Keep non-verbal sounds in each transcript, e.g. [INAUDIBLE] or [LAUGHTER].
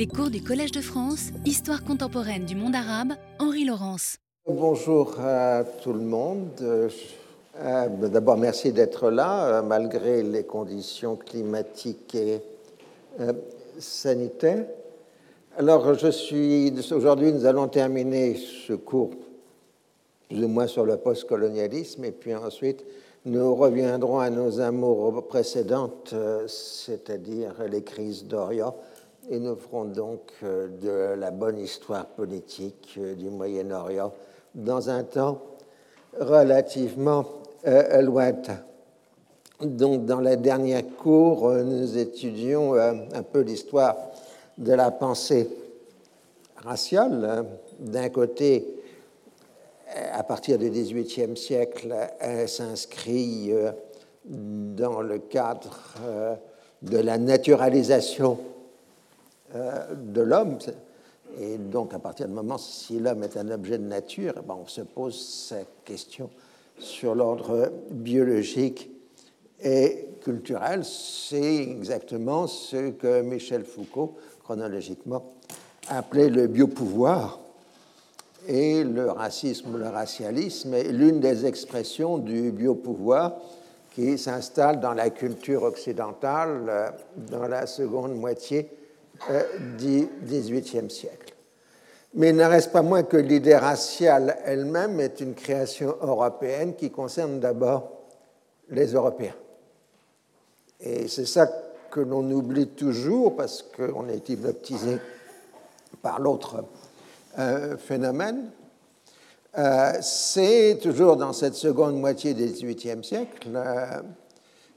Les cours du Collège de France, Histoire contemporaine du monde arabe, Henri Laurence. Bonjour à tout le monde. Euh, d'abord, merci d'être là, euh, malgré les conditions climatiques et euh, sanitaires. Alors, je suis. Aujourd'hui, nous allons terminer ce cours plus ou moins sur le postcolonialisme, et puis ensuite, nous reviendrons à nos amours précédentes, c'est-à-dire les crises d'Orient et nous ferons donc euh, de la bonne histoire politique euh, du Moyen-Orient dans un temps relativement euh, lointain. Donc, dans la dernière cour, nous étudions un peu l'histoire de la pensée raciale. D'un côté, à partir du XVIIIe siècle, elle s'inscrit dans le cadre de la naturalisation de l'homme. Et donc, à partir du moment, si l'homme est un objet de nature, eh ben, on se pose cette question sur l'ordre biologique et culturel. C'est exactement ce que Michel Foucault, chronologiquement, appelait le biopouvoir. Et le racisme le racialisme est l'une des expressions du biopouvoir qui s'installe dans la culture occidentale euh, dans la seconde moitié euh, du XVIIIe siècle. Mais il ne reste pas moins que l'idée raciale elle-même est une création européenne qui concerne d'abord les Européens. Et c'est ça que l'on oublie toujours parce qu'on est hypnotisé par l'autre euh, phénomène. Euh, c'est toujours dans cette seconde moitié du XVIIIe siècle,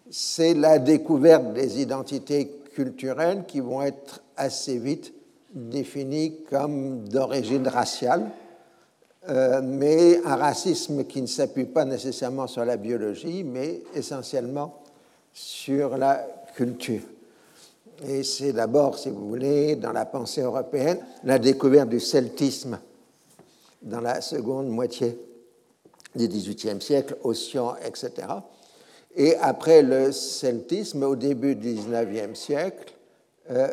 c'est la découverte des identités culturelles qui vont être assez vite défini comme d'origine raciale, euh, mais un racisme qui ne s'appuie pas nécessairement sur la biologie, mais essentiellement sur la culture. Et c'est d'abord, si vous voulez, dans la pensée européenne, la découverte du celtisme dans la seconde moitié du XVIIIe siècle, Ossian, etc. Et après le celtisme, au début du XIXe siècle,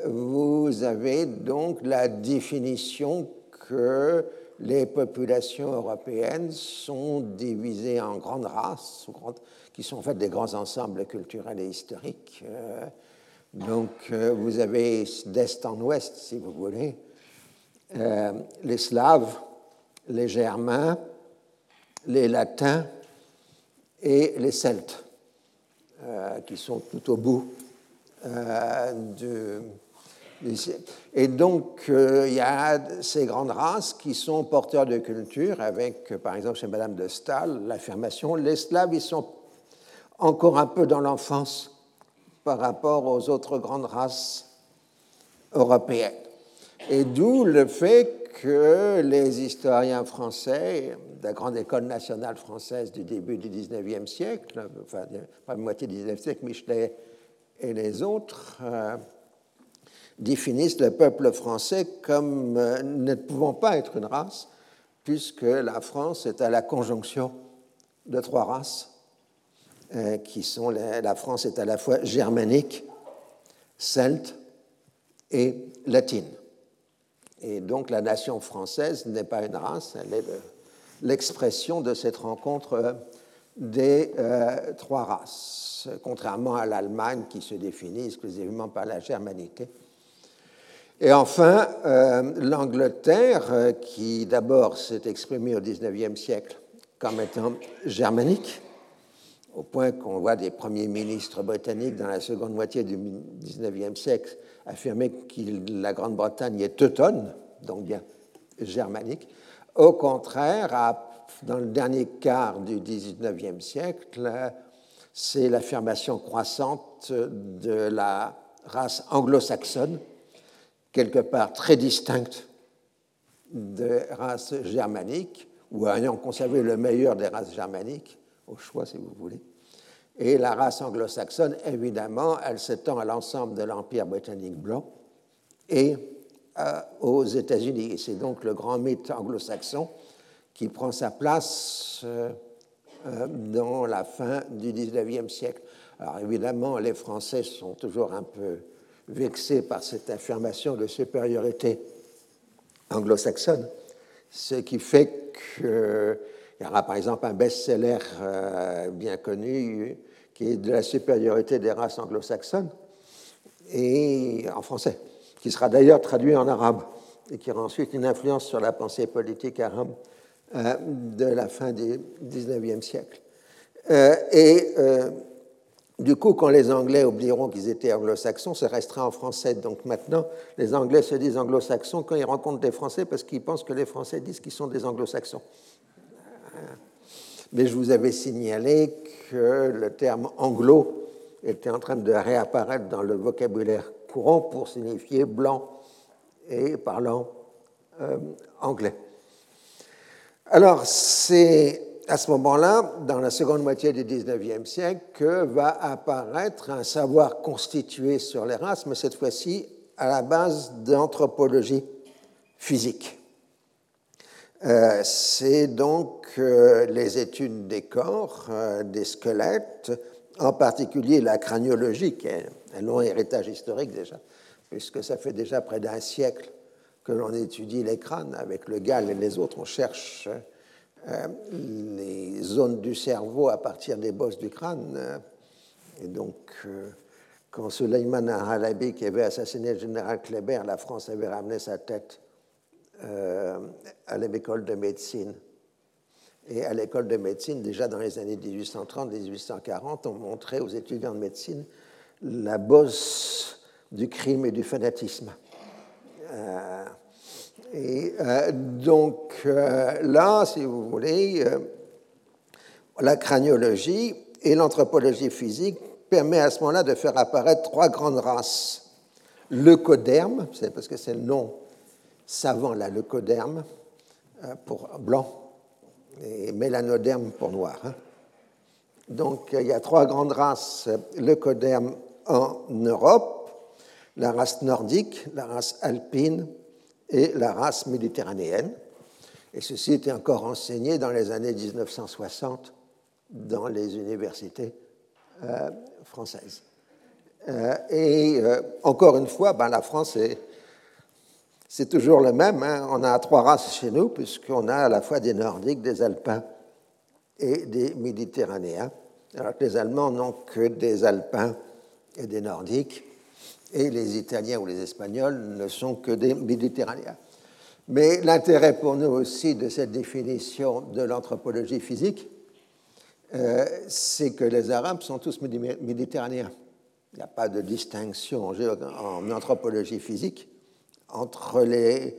vous avez donc la définition que les populations européennes sont divisées en grandes races, qui sont en fait des grands ensembles culturels et historiques. Euh, donc euh, vous avez d'est en ouest, si vous voulez, les Slaves, les Germains, les Latins et les Celtes, qui sont tout au bout euh, et donc, euh, il y a ces grandes races qui sont porteurs de culture, avec, par exemple, chez Madame de Stahl, l'affirmation les Slaves, ils sont encore un peu dans l'enfance par rapport aux autres grandes races européennes. Et d'où le fait que les historiens français, de la grande école nationale française du début du 19e siècle, enfin, la moitié du 19e siècle, Michelet et les autres euh, définissent le peuple français comme euh, ne pouvant pas être une race, puisque la France est à la conjonction de trois races, euh, qui sont la France est à la fois germanique, celte et latine. Et donc la nation française n'est pas une race, elle est l'expression de cette rencontre des trois races contrairement à l'Allemagne qui se définit exclusivement par la germanité. Et enfin, euh, l'Angleterre, euh, qui d'abord s'est exprimée au XIXe siècle comme étant germanique, au point qu'on voit des premiers ministres britanniques dans la seconde moitié du XIXe siècle affirmer que la Grande-Bretagne est teutonne, donc bien germanique. Au contraire, dans le dernier quart du XIXe siècle, c'est l'affirmation croissante de la race anglo-saxonne, quelque part très distincte des races germaniques, ou ayant conservé le meilleur des races germaniques, au choix si vous voulez. Et la race anglo-saxonne, évidemment, elle s'étend à l'ensemble de l'Empire britannique blanc et euh, aux États-Unis. C'est donc le grand mythe anglo-saxon qui prend sa place. Euh, euh, dans la fin du XIXe siècle. Alors évidemment, les Français sont toujours un peu vexés par cette affirmation de supériorité anglo-saxonne, ce qui fait qu'il y aura par exemple un best-seller euh, bien connu qui est de la supériorité des races anglo-saxonnes, et en français, qui sera d'ailleurs traduit en arabe et qui aura ensuite une influence sur la pensée politique arabe euh, de la fin du XIXe siècle. Euh, et euh, du coup, quand les Anglais oublieront qu'ils étaient anglo-saxons, ça restera en français. Donc maintenant, les Anglais se disent anglo-saxons quand ils rencontrent des Français parce qu'ils pensent que les Français disent qu'ils sont des anglo-saxons. Mais je vous avais signalé que le terme anglo était en train de réapparaître dans le vocabulaire courant pour signifier blanc et parlant anglais. Alors, c'est à ce moment-là, dans la seconde moitié du XIXe siècle, que va apparaître un savoir constitué sur les races, mais cette fois-ci à la base d'anthropologie physique. Euh, c'est donc euh, les études des corps, des squelettes, en particulier la craniologie, qui est un long héritage historique déjà, puisque ça fait déjà près d'un siècle que l'on étudie les crânes avec le Gall et les autres. On cherche euh, les zones du cerveau à partir des bosses du crâne. Et donc, euh, quand Suleiman Halabi, qui avait assassiné le général Kléber, la France avait ramené sa tête euh, à l'école de médecine et à l'école de médecine, déjà dans les années 1830-1840, on montrait aux étudiants de médecine la bosse du crime et du fanatisme. Euh, et euh, donc euh, là, si vous voulez, la craniologie et l'anthropologie physique permet à ce moment-là de faire apparaître trois grandes races. Leucoderme, c'est parce que c'est le nom savant, la leucoderme, pour blanc, et mélanoderme pour noir. Hein. Donc il y a trois grandes races leucodermes en Europe, la race nordique, la race alpine et la race méditerranéenne. Et ceci était encore enseigné dans les années 1960 dans les universités euh, françaises. Euh, et euh, encore une fois, ben, la France est c'est toujours le même. Hein. On a trois races chez nous, puisqu'on a à la fois des Nordiques, des Alpins et des Méditerranéens. Alors que les Allemands n'ont que des Alpins et des Nordiques, et les Italiens ou les Espagnols ne sont que des Méditerranéens. Mais l'intérêt pour nous aussi de cette définition de l'anthropologie physique, euh, c'est que les Arabes sont tous méditerranéens. Il n'y a pas de distinction en anthropologie physique entre les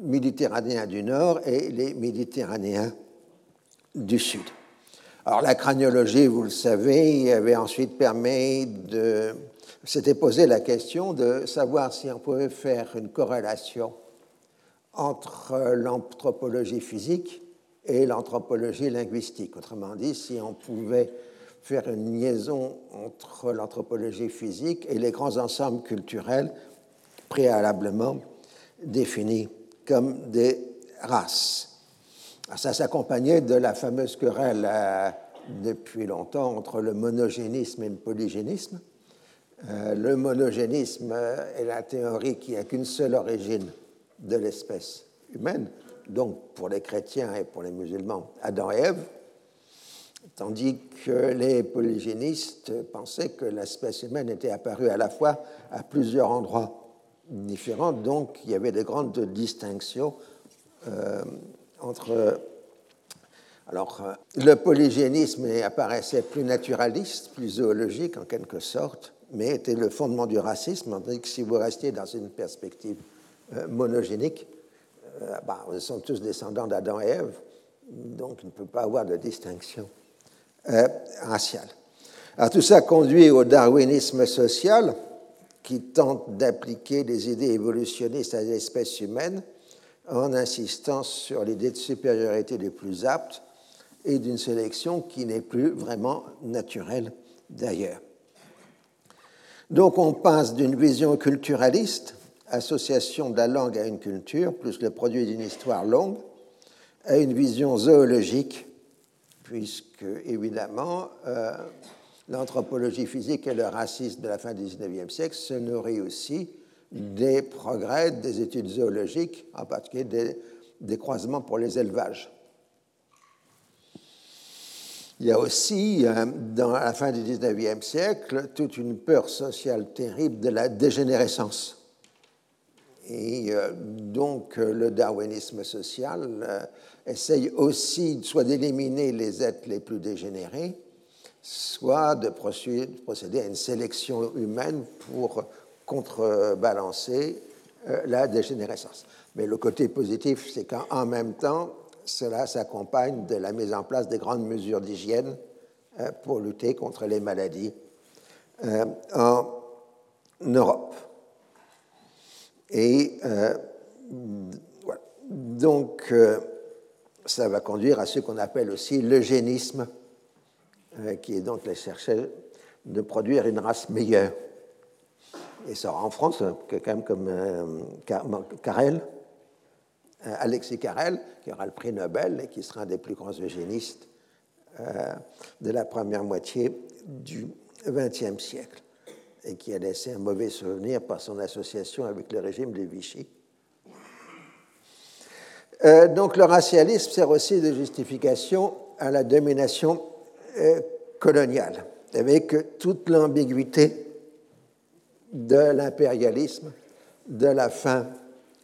Méditerranéens du Nord et les Méditerranéens du Sud. Alors la craniologie, vous le savez, avait ensuite permis de... S'était posé la question de savoir si on pouvait faire une corrélation entre l'anthropologie physique et l'anthropologie linguistique. Autrement dit, si on pouvait faire une liaison entre l'anthropologie physique et les grands ensembles culturels préalablement définis comme des races. Ça s'accompagnait de la fameuse querelle euh, depuis longtemps entre le monogénisme et le polygénisme. Euh, le monogénisme est la théorie qui n'a qu'une seule origine de l'espèce humaine, donc pour les chrétiens et pour les musulmans, Adam et Ève, tandis que les polygénistes pensaient que l'espèce humaine était apparue à la fois à plusieurs endroits différentes, donc il y avait de grandes distinctions euh, entre. Alors, euh, le polygénisme apparaissait plus naturaliste, plus zoologique en quelque sorte, mais était le fondement du racisme, tandis que si vous restiez dans une perspective euh, monogénique, bah, on sont tous descendants d'Adam et Ève, donc il ne peut pas avoir de distinction raciale. Alors, tout ça conduit au darwinisme social, qui tente d'appliquer des idées évolutionnistes à l'espèce humaine en insistant sur l'idée de supériorité des plus aptes et d'une sélection qui n'est plus vraiment naturelle d'ailleurs. Donc on passe d'une vision culturaliste, association de la langue à une culture, plus le produit d'une histoire longue, à une vision zoologique, puisque évidemment, euh, l'anthropologie physique et le racisme de la fin du XIXe siècle se nourrit aussi des progrès des études zoologiques, en particulier des, des croisements pour les élevages. Il y a aussi, euh, dans la fin du XIXe siècle, toute une peur sociale terrible de la dégénérescence. Et euh, donc, euh, le darwinisme social essaye aussi soit d'éliminer les êtres les plus dégénérés, soit de procéder à une sélection humaine pour contrebalancer la dégénérescence. Mais le côté positif, c'est qu'en même temps, cela s'accompagne de la mise en place des grandes mesures d'hygiène euh, pour lutter contre les maladies euh, en Europe. Et euh, donc, ça va conduire à ce qu'on appelle aussi l'eugénisme, qui est donc la chercher de produire une race meilleure. Et ça, en France, quelqu'un comme Carrel, euh, Alexis Carrel, qui aura le prix Nobel et qui sera un des plus grands eugénistes euh, de la première moitié du XXe siècle et qui a laissé un mauvais souvenir par son association avec le régime de Vichy. Euh, donc le racialisme sert aussi de justification à la domination coloniale, avec toute l'ambiguïté de l'impérialisme de la fin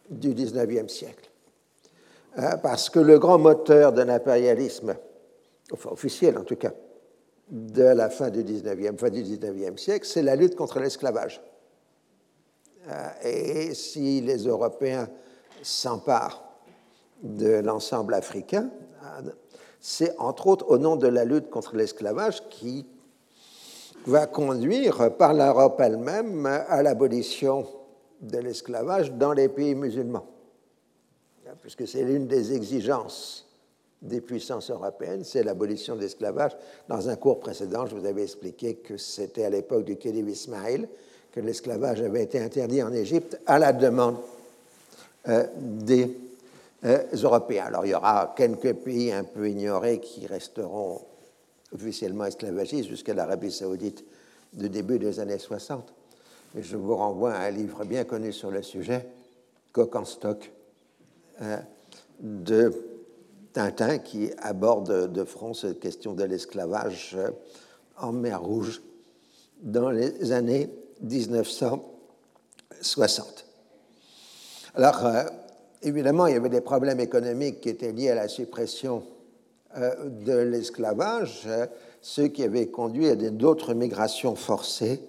du XIXe siècle. Hein, parce que le grand moteur de l'impérialisme, enfin officiel en tout cas, de la fin du 19e, fin du 19e siècle, c'est la lutte contre l'esclavage. Hein, et si les Européens s'emparent de l'ensemble africain, hein, c'est entre autres au nom de la lutte contre l'esclavage qui va conduire par l'Europe elle-même à l'abolition de l'esclavage dans les pays musulmans puisque c'est l'une des exigences des puissances européennes, c'est l'abolition de l'esclavage. Dans un cours précédent, je vous avais expliqué que c'était à l'époque du Khedive Ismail que l'esclavage avait été interdit en Égypte à la demande euh, des euh, Européens. Alors il y aura quelques pays un peu ignorés qui resteront officiellement esclavagistes jusqu'à l'Arabie saoudite du début des années 60. Mais je vous renvoie à un livre bien connu sur le sujet, Coq en stock, euh, de Tintin qui aborde de front cette question de l'esclavage euh, en mer Rouge dans les années 1960. Alors, euh, évidemment, il y avait des problèmes économiques qui étaient liés à la suppression de l'esclavage, ce qui avait conduit à d'autres migrations forcées,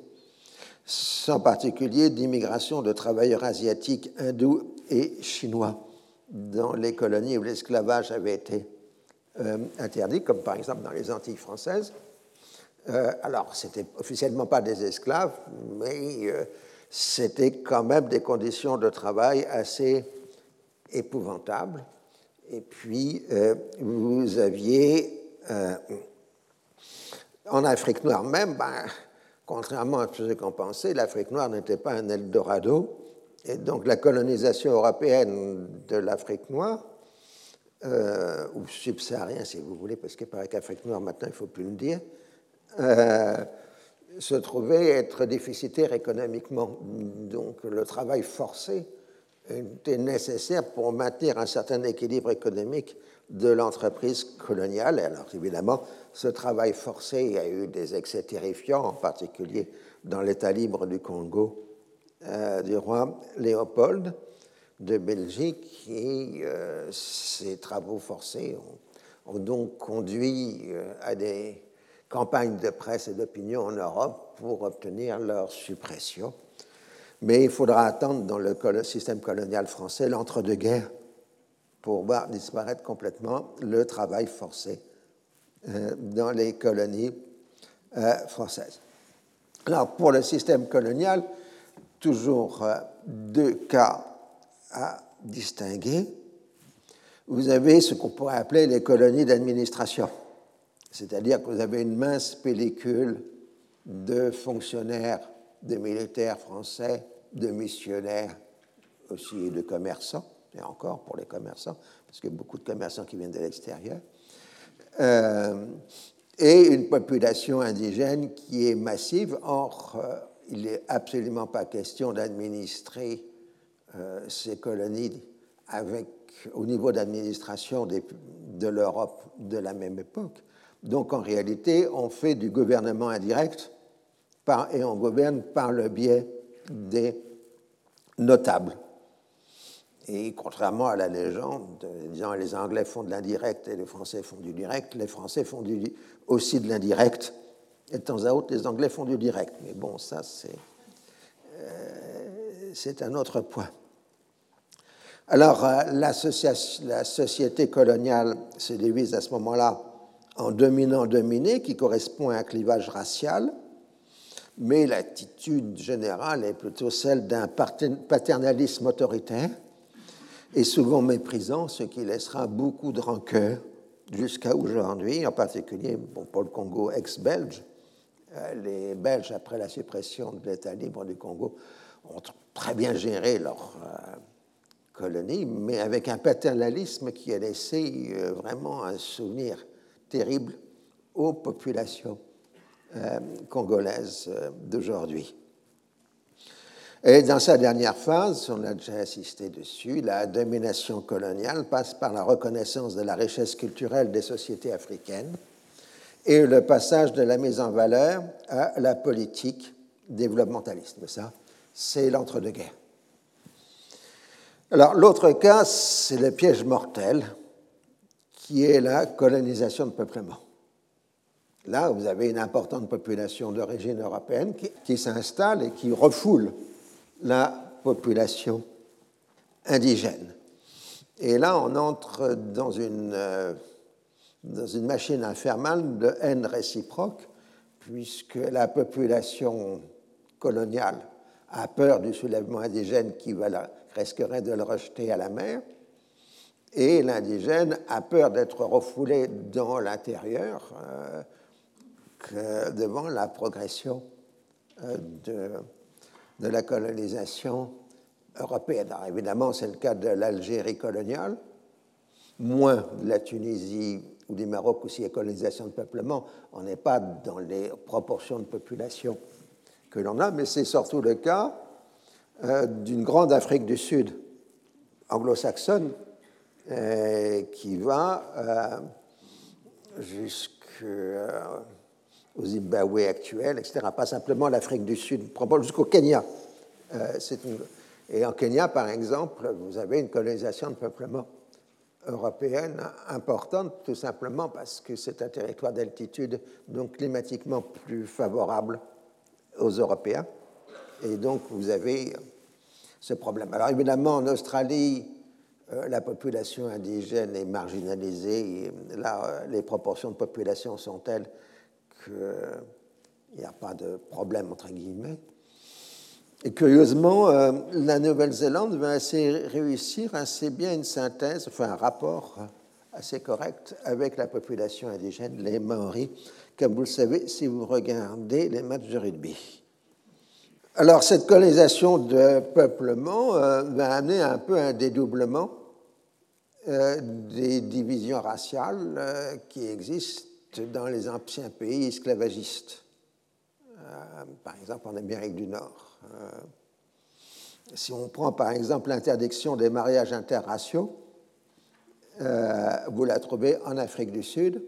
en particulier d'immigration de travailleurs asiatiques, hindous et chinois dans les colonies où l'esclavage avait été euh, interdit, comme par exemple dans les Antilles françaises. Euh, alors, c'était officiellement pas des esclaves, mais euh, c'était quand même des conditions de travail assez épouvantables. Et puis, vous aviez, en Afrique noire même, ben, contrairement à ce qu'on pensait, l'Afrique noire n'était pas un Eldorado et donc la colonisation européenne de l'Afrique noire, euh, ou subsaharienne si vous voulez, parce qu'il paraît qu'Afrique noire maintenant il ne faut plus le dire, euh, se trouvait être déficitaire économiquement. Donc le travail forcé était nécessaire pour maintenir un certain équilibre économique de l'entreprise coloniale. alors évidemment, ce travail forcé a eu des excès terrifiants, en particulier dans l'État libre du Congo euh, du roi Léopold de Belgique et euh, ces travaux forcés ont, donc conduit euh, à des campagnes de presse et d'opinion en Europe pour obtenir leur suppression. Mais il faudra attendre dans le système colonial français l'entre-deux-guerres pour voir disparaître complètement le travail forcé dans les colonies françaises. Alors, pour le système colonial, toujours euh, deux cas à distinguer. Vous avez ce qu'on pourrait appeler les colonies d'administration, c'est-à-dire que vous avez une mince pellicule de fonctionnaires, de militaires français, de missionnaires aussi et de commerçants, et encore pour les commerçants, parce qu'il y a beaucoup de commerçants qui viennent de l'extérieur. Euh, et une population indigène qui est massive. Or, euh, il n'est absolument pas question d'administrer euh, ces colonies au niveau d'administration de l'Europe de la même époque. Donc, en réalité, on fait du gouvernement indirect et on gouverne par le biais des notables. Et contrairement à la légende, disant les Anglais font de l'indirect et les Français font du direct, les Français font aussi de l'indirect. Et de temps à autre, les Anglais font du direct. Mais bon, ça, c'est euh, un autre point. Alors, euh, la société coloniale se divise à ce moment-là en dominant-dominé, qui correspond à un clivage racial, mais l'attitude générale est plutôt celle d'un paternalisme autoritaire et souvent méprisant, ce qui laissera beaucoup de rancœur jusqu'à aujourd'hui, en particulier pour le Congo ex-belge. Euh, les Belges, après la suppression de l'État libre du Congo, ont très bien géré leur euh, colonie, mais avec un paternalisme qui a laissé euh, vraiment un souvenir terrible aux populations congolaises d'aujourd'hui. Et dans sa dernière phase, on a déjà assisté dessus, la domination coloniale passe par la reconnaissance de la richesse culturelle des sociétés africaines et le passage de la mise en valeur à la politique développementaliste. Ça, c'est l'entre-deux-guerres. Alors, l'autre cas, c'est le piège mortel, qui est la colonisation de peuplement. Là, vous avez une importante population d'origine européenne qui, s'installe et qui refoule la population indigène. Et là, on entre dans une, euh, dans une machine infernale de haine réciproque, puisque la population coloniale a peur du soulèvement indigène qui risquerait de le rejeter à la mer, et l'indigène a peur d'être refoulé dans l'intérieur euh, devant la progression euh, de la colonisation européenne. Alors évidemment, c'est le cas de l'Algérie coloniale, moins de la Tunisie ou du Maroc aussi a colonisation de peuplement. On n'est pas dans les proportions de population que l'on a, mais c'est surtout le cas euh, d'une grande Afrique du Sud anglo-saxonne euh, qui va euh, jusqu'au Zimbabwe actuel, etc. Pas simplement l'Afrique du Sud, jusqu'au Kenya. Euh, et en Kenya, par exemple, vous avez une colonisation de peuplement européenne importante, tout simplement parce que c'est un territoire d'altitude, donc climatiquement plus favorable aux Européens. Et donc, vous avez ce problème. Alors, évidemment, en Australie, euh, la population indigène est marginalisée. Là, euh, les proportions de population sont telles qu'il n'y a pas de problème, entre guillemets. Et curieusement, euh, la Nouvelle-Zélande va assez réussir assez bien une synthèse, enfin un rapport assez correct avec la population indigène, les Maoris, comme vous le savez si vous regardez les matchs de rugby. Alors, cette colonisation de peuplement euh, va amener un peu un dédoublement euh, des divisions raciales qui existent dans les anciens pays esclavagistes, par exemple en Amérique du Nord. Euh, si on prend par exemple l'interdiction des mariages interraciaux, euh, vous la trouvez en Afrique du Sud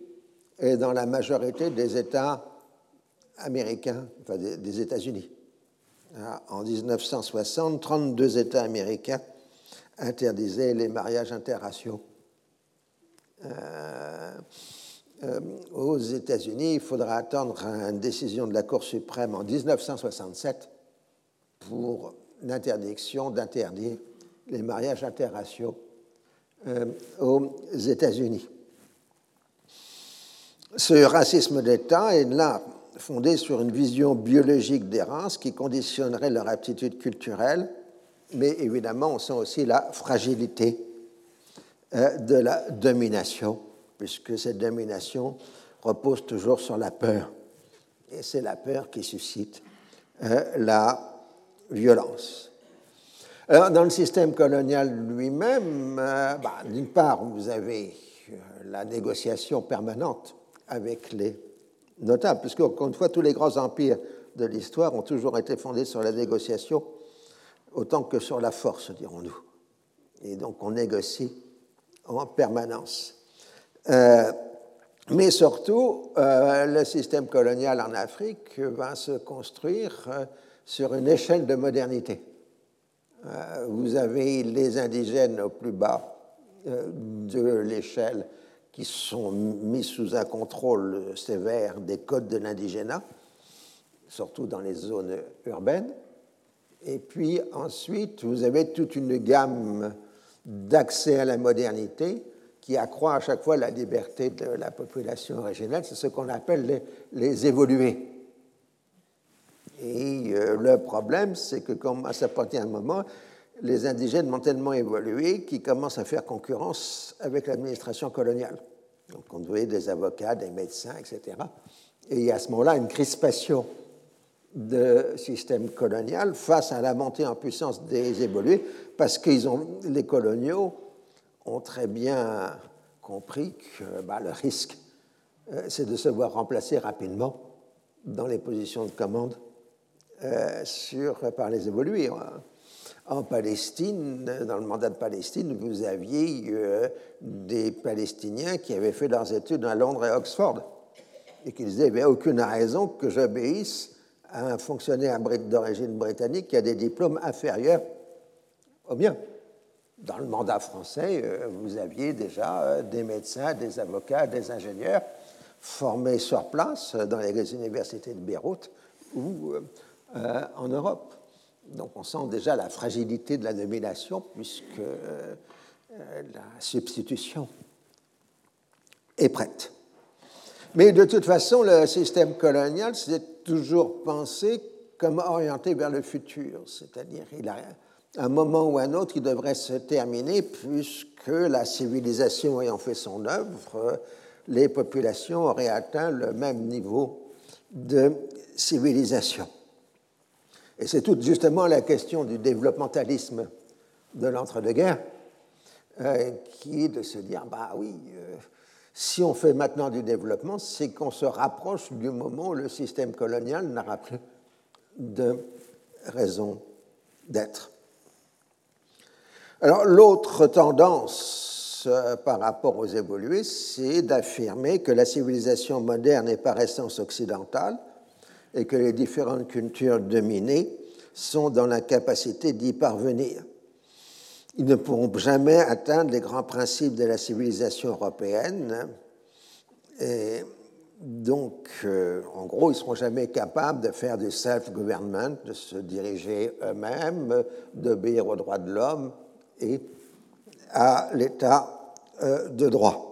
et dans la majorité des États américains, enfin des, États-Unis. En 1960, 32 États américains interdisaient les mariages interraciaux. Euh, aux États-Unis, il faudra attendre une décision de la Cour suprême en 1967 pour l'interdiction d'interdire les mariages interraciaux euh, aux États-Unis. Ce racisme d'État est là fondé sur une vision biologique des races qui conditionnerait leur aptitude culturelle, mais évidemment on sent aussi la fragilité euh, de la domination, puisque cette domination repose toujours sur la peur. Et c'est la peur qui suscite euh, la violence. Alors, dans le système colonial lui-même, euh, bah, d'une part, vous avez euh, la négociation permanente avec les notable, puisque, encore une fois, tous les grands empires de l'histoire ont toujours été fondés sur la négociation autant que sur la force, dirons-nous. Et donc on négocie en permanence. Euh, mais surtout, euh, le système colonial en Afrique va se construire euh, sur une échelle de modernité. vous avez les indigènes au plus bas de l'échelle qui sont mis sous un contrôle sévère des codes de l'indigénat, surtout dans les zones urbaines. Et puis ensuite, vous avez toute une gamme d'accès à la modernité qui accroît à chaque fois la liberté de la population originelle. C'est ce qu'on appelle les, évolués. Et euh, le problème, c'est que comme à un moment, les indigènes ont tellement évolué qu'ils commencent à faire concurrence avec l'administration coloniale. Donc on voyait des avocats, des médecins, etc. Et il y a à ce moment-là une crispation de système colonial face à la montée en puissance des évolués, parce que les coloniaux ont très bien compris que bah, le risque, euh, c'est de se voir remplacer rapidement dans les positions de commande euh, sur, par les évolués. En Palestine, dans le mandat de Palestine, vous aviez euh, des Palestiniens qui avaient fait leurs études à Londres et Oxford et qui disaient il n'y avait aucune raison que j'obéisse un fonctionnaire d'origine britannique qui a des diplômes inférieurs au mien. Dans le mandat français, euh, vous aviez déjà euh, des médecins, des avocats, des ingénieurs formés sur place dans les universités de Beyrouth ou euh, en Europe. Donc on sent déjà la fragilité de la domination puisque la substitution est prête. Mais de toute façon, le système colonial, c'est toujours pensé comme orienté vers le futur, c'est-à-dire il a un moment ou un autre qui devrait se terminer puisque la civilisation ayant fait son œuvre, les populations auraient atteint le même niveau de civilisation. Et c'est tout justement la question du développementalisme de l'entre-deux-guerres euh, qui est de se dire, bah oui, euh, si on fait maintenant du développement, c'est qu'on se rapproche du moment où le système colonial n'aura plus de raison d'être. Alors l'autre tendance euh, par rapport aux évolués, c'est d'affirmer que la civilisation moderne est par essence occidentale et que les différentes cultures dominées sont dans l'incapacité d'y parvenir. Ils ne pourront jamais atteindre les grands principes de la civilisation européenne. Et donc, euh, en gros, ils ne seront jamais capables de faire du self-government, de se diriger eux-mêmes, d'obéir aux droits de l'homme et à l'état euh, de droit.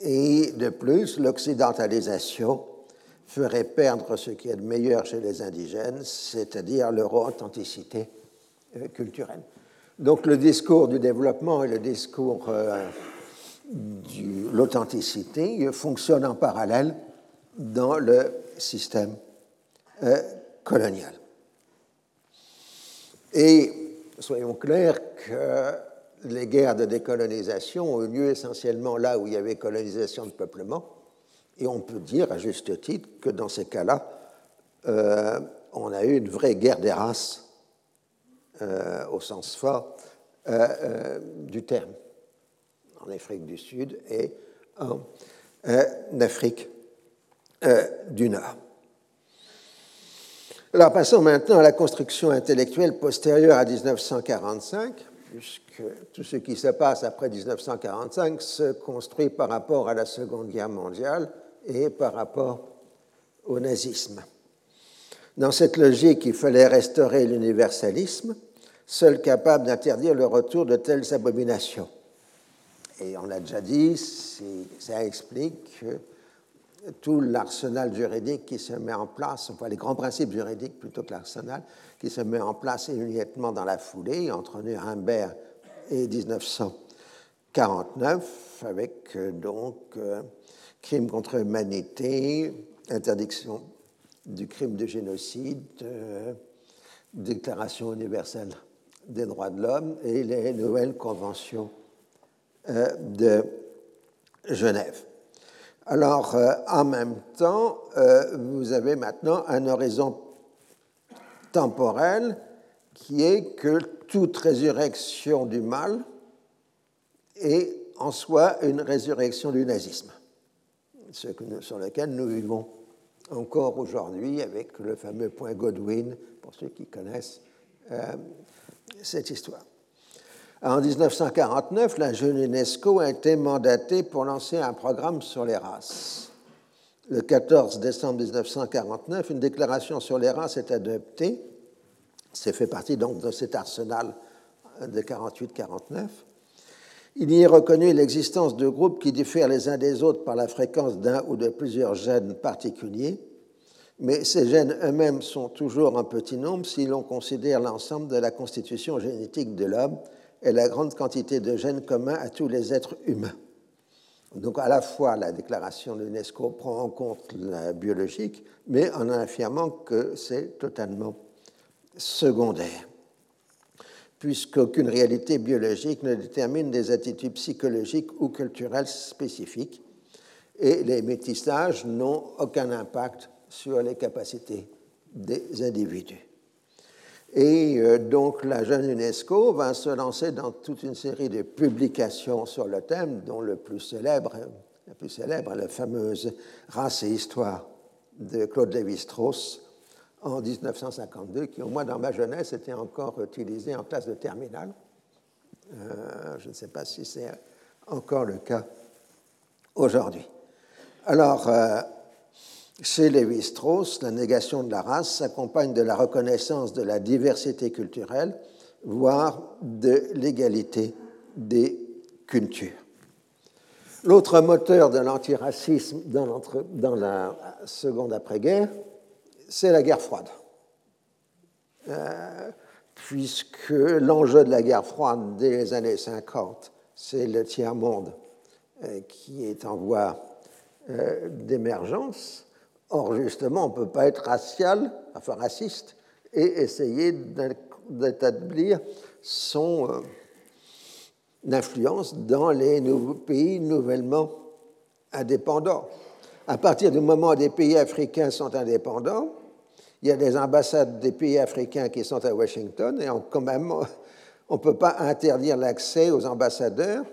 Et de plus, l'occidentalisation ferait perdre ce qui est de meilleur chez les indigènes, c'est-à-dire leur authenticité euh, culturelle. Donc le discours du développement et le discours euh, de l'authenticité fonctionnent en parallèle dans le système colonial. Et soyons clairs que les guerres de décolonisation ont eu lieu essentiellement là où il y avait colonisation de peuplement, et on peut dire à juste titre que dans ces cas-là, on a eu une vraie guerre des races euh, au sens fort euh, euh, du terme, en Afrique du Sud et en Afrique du Nord. Alors passons maintenant à la construction intellectuelle postérieure à 1945, puisque tout ce qui se passe après 1945 se construit par rapport à la Seconde Guerre mondiale et par rapport au nazisme. Dans cette logique, il fallait restaurer l'universalisme, seul capable d'interdire le retour de telles abominations. Et on l'a déjà dit, ça explique tout l'arsenal juridique qui se met en place, enfin les grands principes juridiques plutôt que l'arsenal, qui se met en place immédiatement dans la foulée entre Nuremberg et 1949, avec euh, donc euh, crime contre l'humanité, interdiction du crime de génocide, euh, déclaration universelle des droits de l'homme et les nouvelles conventions de Genève. Alors, euh, en même temps, euh, vous avez maintenant un horizon temporel qui est que toute résurrection du mal est en soi une résurrection du nazisme, ce sur lequel nous vivons encore aujourd'hui avec le fameux point Godwin, pour ceux qui connaissent euh, cette histoire. En 1949, la jeune UNESCO a été mandatée pour lancer un programme sur les races. Le 14 décembre 1949, une déclaration sur les races est adoptée. C'est fait partie donc de cet arsenal de 48-49. Il y est reconnu l'existence de groupes qui diffèrent les uns des autres par la fréquence d'un ou de plusieurs gènes particuliers, mais ces gènes eux-mêmes sont toujours en petit nombre si l'on considère l'ensemble de la constitution génétique de l'homme et la grande quantité de gènes communs à tous les êtres humains. Donc à la fois la déclaration de l'UNESCO prend en compte la biologique, mais en affirmant que c'est totalement secondaire puisqu'aucune réalité biologique ne détermine des attitudes psychologiques ou culturelles spécifiques, et les métissages n'ont aucun impact sur les capacités des individus. Et euh, donc la jeune UNESCO va se lancer dans toute une série de publications sur le thème, dont le plus célèbre, la plus célèbre la fameuse Race et Histoire de Claude Lévi-Strauss, en 1952, qui au moins dans ma jeunesse était encore utilisé en classe de terminale. Euh, je ne sais pas si c'est encore le cas aujourd'hui. Alors, euh, chez Lévi-Strauss, la négation de la race s'accompagne de la reconnaissance de la diversité culturelle, voire de l'égalité des cultures. L'autre moteur de l'antiracisme dans, la seconde après-guerre, c'est la guerre froide. Euh, puisque l'enjeu de la guerre froide des années 50, c'est le tiers-monde euh, qui est en voie euh, d'émergence. Or, justement, on ne peut pas être racial, enfin raciste, et essayer d'établir son influence dans les nouveaux pays nouvellement indépendants. À partir du moment où des pays africains sont indépendants, il y a des ambassades des pays africains qui sont à Washington et on, quand même, on ne peut pas interdire l'accès aux ambassadeurs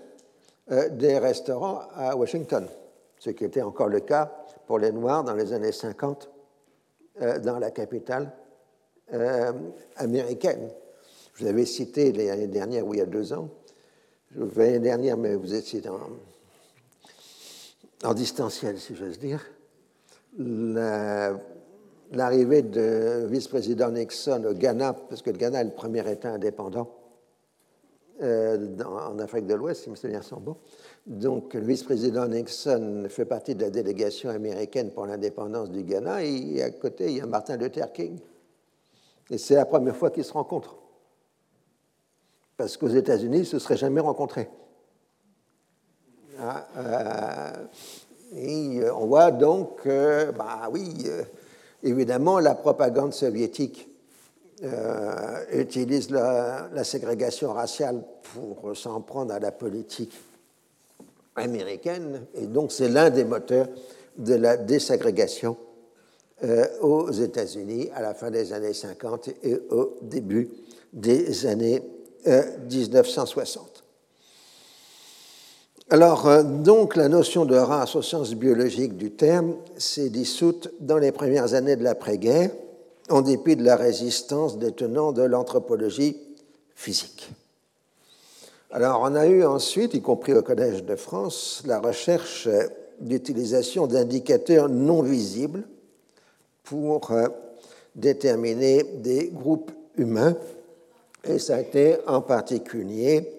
euh, des restaurants à Washington, ce qui était encore le cas pour les Noirs dans les années 50 euh, dans la capitale euh, américaine. Je vous avais cité l'année dernière, ou il y a deux ans, l'année dernière, mais vous étiez en distanciel, si j'ose dire, l'arrivée de vice-président Nixon au Ghana, parce que le Ghana est le premier État indépendant euh, en Afrique de l'Ouest, si mes souvenirs sont bons. Donc, le vice-président Nixon fait partie de la délégation américaine pour l'indépendance du Ghana, et à côté, il y a Martin Luther King. Et c'est la première fois qu'ils se rencontrent. Parce qu'aux États-Unis, ils ne se seraient jamais rencontrés. Ah, euh, et euh, on voit donc bah oui, euh, évidemment, la propagande soviétique utilise la, ségrégation raciale pour s'en prendre à la politique américaine, et donc c'est l'un des moteurs de la désagrégation aux États-Unis à la fin des années 50 et au début des années 1960. Alors, euh, donc, la notion de race au sens biologique du terme s'est dissoute dans les premières années de l'après-guerre, en dépit de la résistance des tenants de l'anthropologie physique. Alors, on a eu ensuite, y compris au Collège de France, la recherche d'utilisation d'indicateurs non visibles pour euh, déterminer des groupes humains, et ça a été en particulier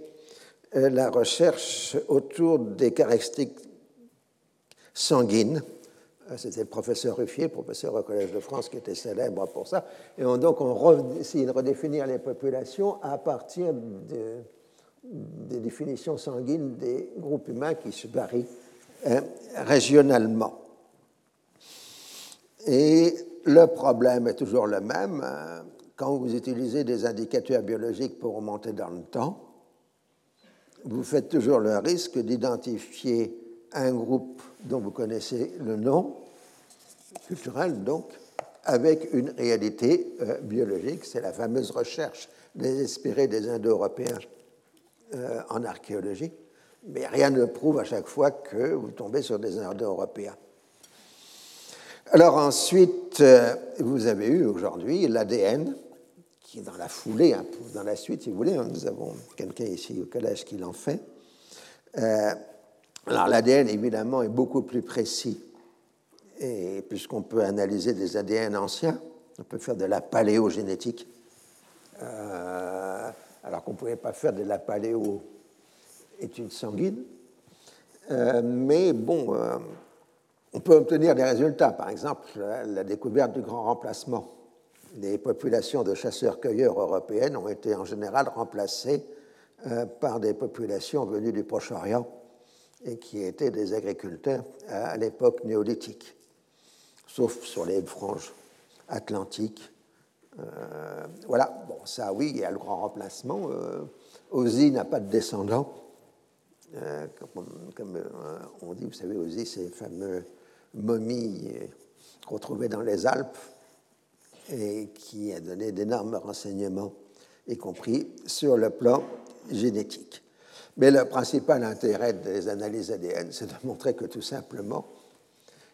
euh, la recherche autour des caractéristiques sanguines. Euh, c'était le professeur Ruffier, professeur au Collège de France, qui était célèbre pour ça. Et donc, on essaye de redéfinir les populations à partir des définitions sanguines des groupes humains qui se varient hein, régionalement. Et le problème est toujours le même. Hein. Quand vous utilisez des indicateurs biologiques pour remonter dans le temps, vous faites toujours le risque d'identifier un groupe dont vous connaissez le nom, culturel donc, avec une réalité euh, biologique. C'est la fameuse recherche désespérée des Indo-Européens euh, en archéologie. Mais rien ne prouve à chaque fois que vous tombez sur des Indo-Européens. Alors ensuite, euh, vous avez eu aujourd'hui l'ADN, qui est dans la foulée, hein, dans la suite, si vous voulez. Hein. nous avons quelqu'un ici au collège qui l'en fait. alors l'ADN, évidemment, est beaucoup plus précis et puisqu'on peut analyser des ADN anciens, on peut faire de la paléogénétique, euh, alors qu'on ne pouvait pas faire de la paléo-étude sanguine. Euh, mais bon, euh, on peut obtenir des résultats. Par exemple, la, découverte du grand remplacement. Les populations de chasseurs-cueilleurs européennes ont été en général remplacées par des populations venues du Proche-Orient et qui étaient des agriculteurs à l'époque néolithique sauf sur les franges atlantiques. Euh, voilà, bon, ça oui, il y a le grand remplacement. Euh, n'a pas de descendants. Euh, comme, on dit, vous savez, Ozzy, ces fameux momies retrouvées dans les Alpes et qui a donné d'énormes renseignements, y compris sur le plan génétique. Mais le principal intérêt des analyses ADN, c'est de montrer que tout simplement,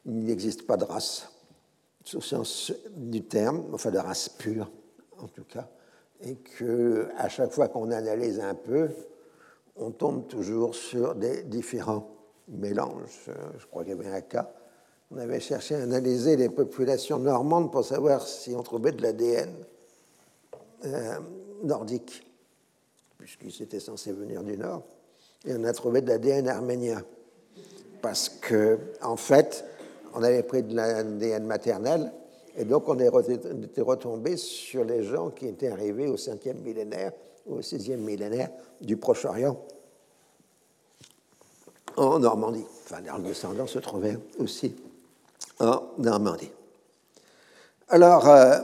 il n'existe pas de race, au sens du terme, enfin de race pure en tout cas, et que à chaque fois qu'on analyse un peu, on tombe toujours sur des différents mélanges. Je crois qu'il y avait un cas. On avait cherché à analyser les populations normandes pour savoir si on trouvait de l'ADN euh, nordique, puisqu'ils étaient censés venir du nord, et on a trouvé de l'ADN arménien. Parce que, en fait, on avait pris de l'ADN maternel, et donc on était retombé sur les gens qui étaient arrivés au 5e millénaire ou au 6e millénaire du Proche-Orient en Normandie. Enfin, leurs descendants se trouvaient aussi en Normandie. Alors, euh,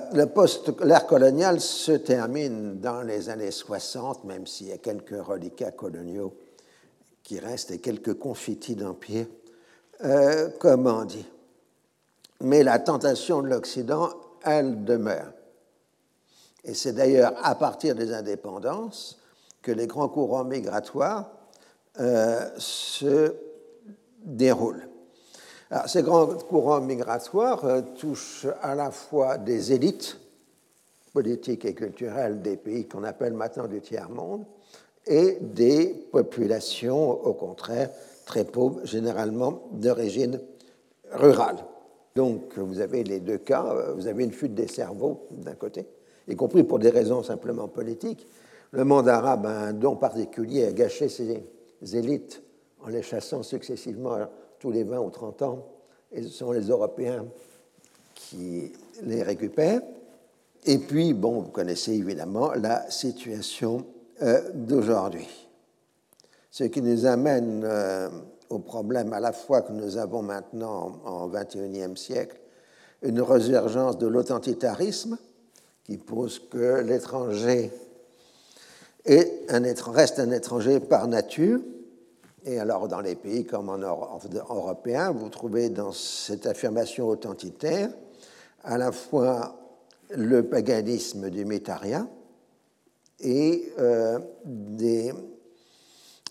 l'ère coloniale se termine dans les années 60, même s'il y a quelques reliquats coloniaux qui restent et quelques confitis d'empire. Euh, comment dit? Mais la tentation de l'Occident, elle demeure. Et c'est d'ailleurs à partir des indépendances que les grands courants migratoires euh, se déroulent. Alors, ces grands courants migratoires euh, touchent à la fois des élites politiques et culturelles des pays qu'on appelle maintenant du tiers-monde et des populations, au contraire, très pauvres, généralement d'origine rurale. Donc, vous avez les deux cas. Vous avez une fuite des cerveaux, d'un côté, y compris pour des raisons simplement politiques. Le monde arabe a un don particulier à gâcher ses élites en les chassant successivement tous les 20 ou 30 ans. Et ce sont les Européens qui les récupèrent. Et puis, bon, vous connaissez évidemment la situation euh, d'aujourd'hui. Ce qui nous amène euh, au problème à la fois que nous avons maintenant en XXIe siècle, une résurgence de l'authentitarisme qui pose que l'étranger reste un étranger par nature. Et alors, dans les pays comme en européen, vous trouvez dans cette affirmation authentitaire à la fois le paganisme du métarien et euh, des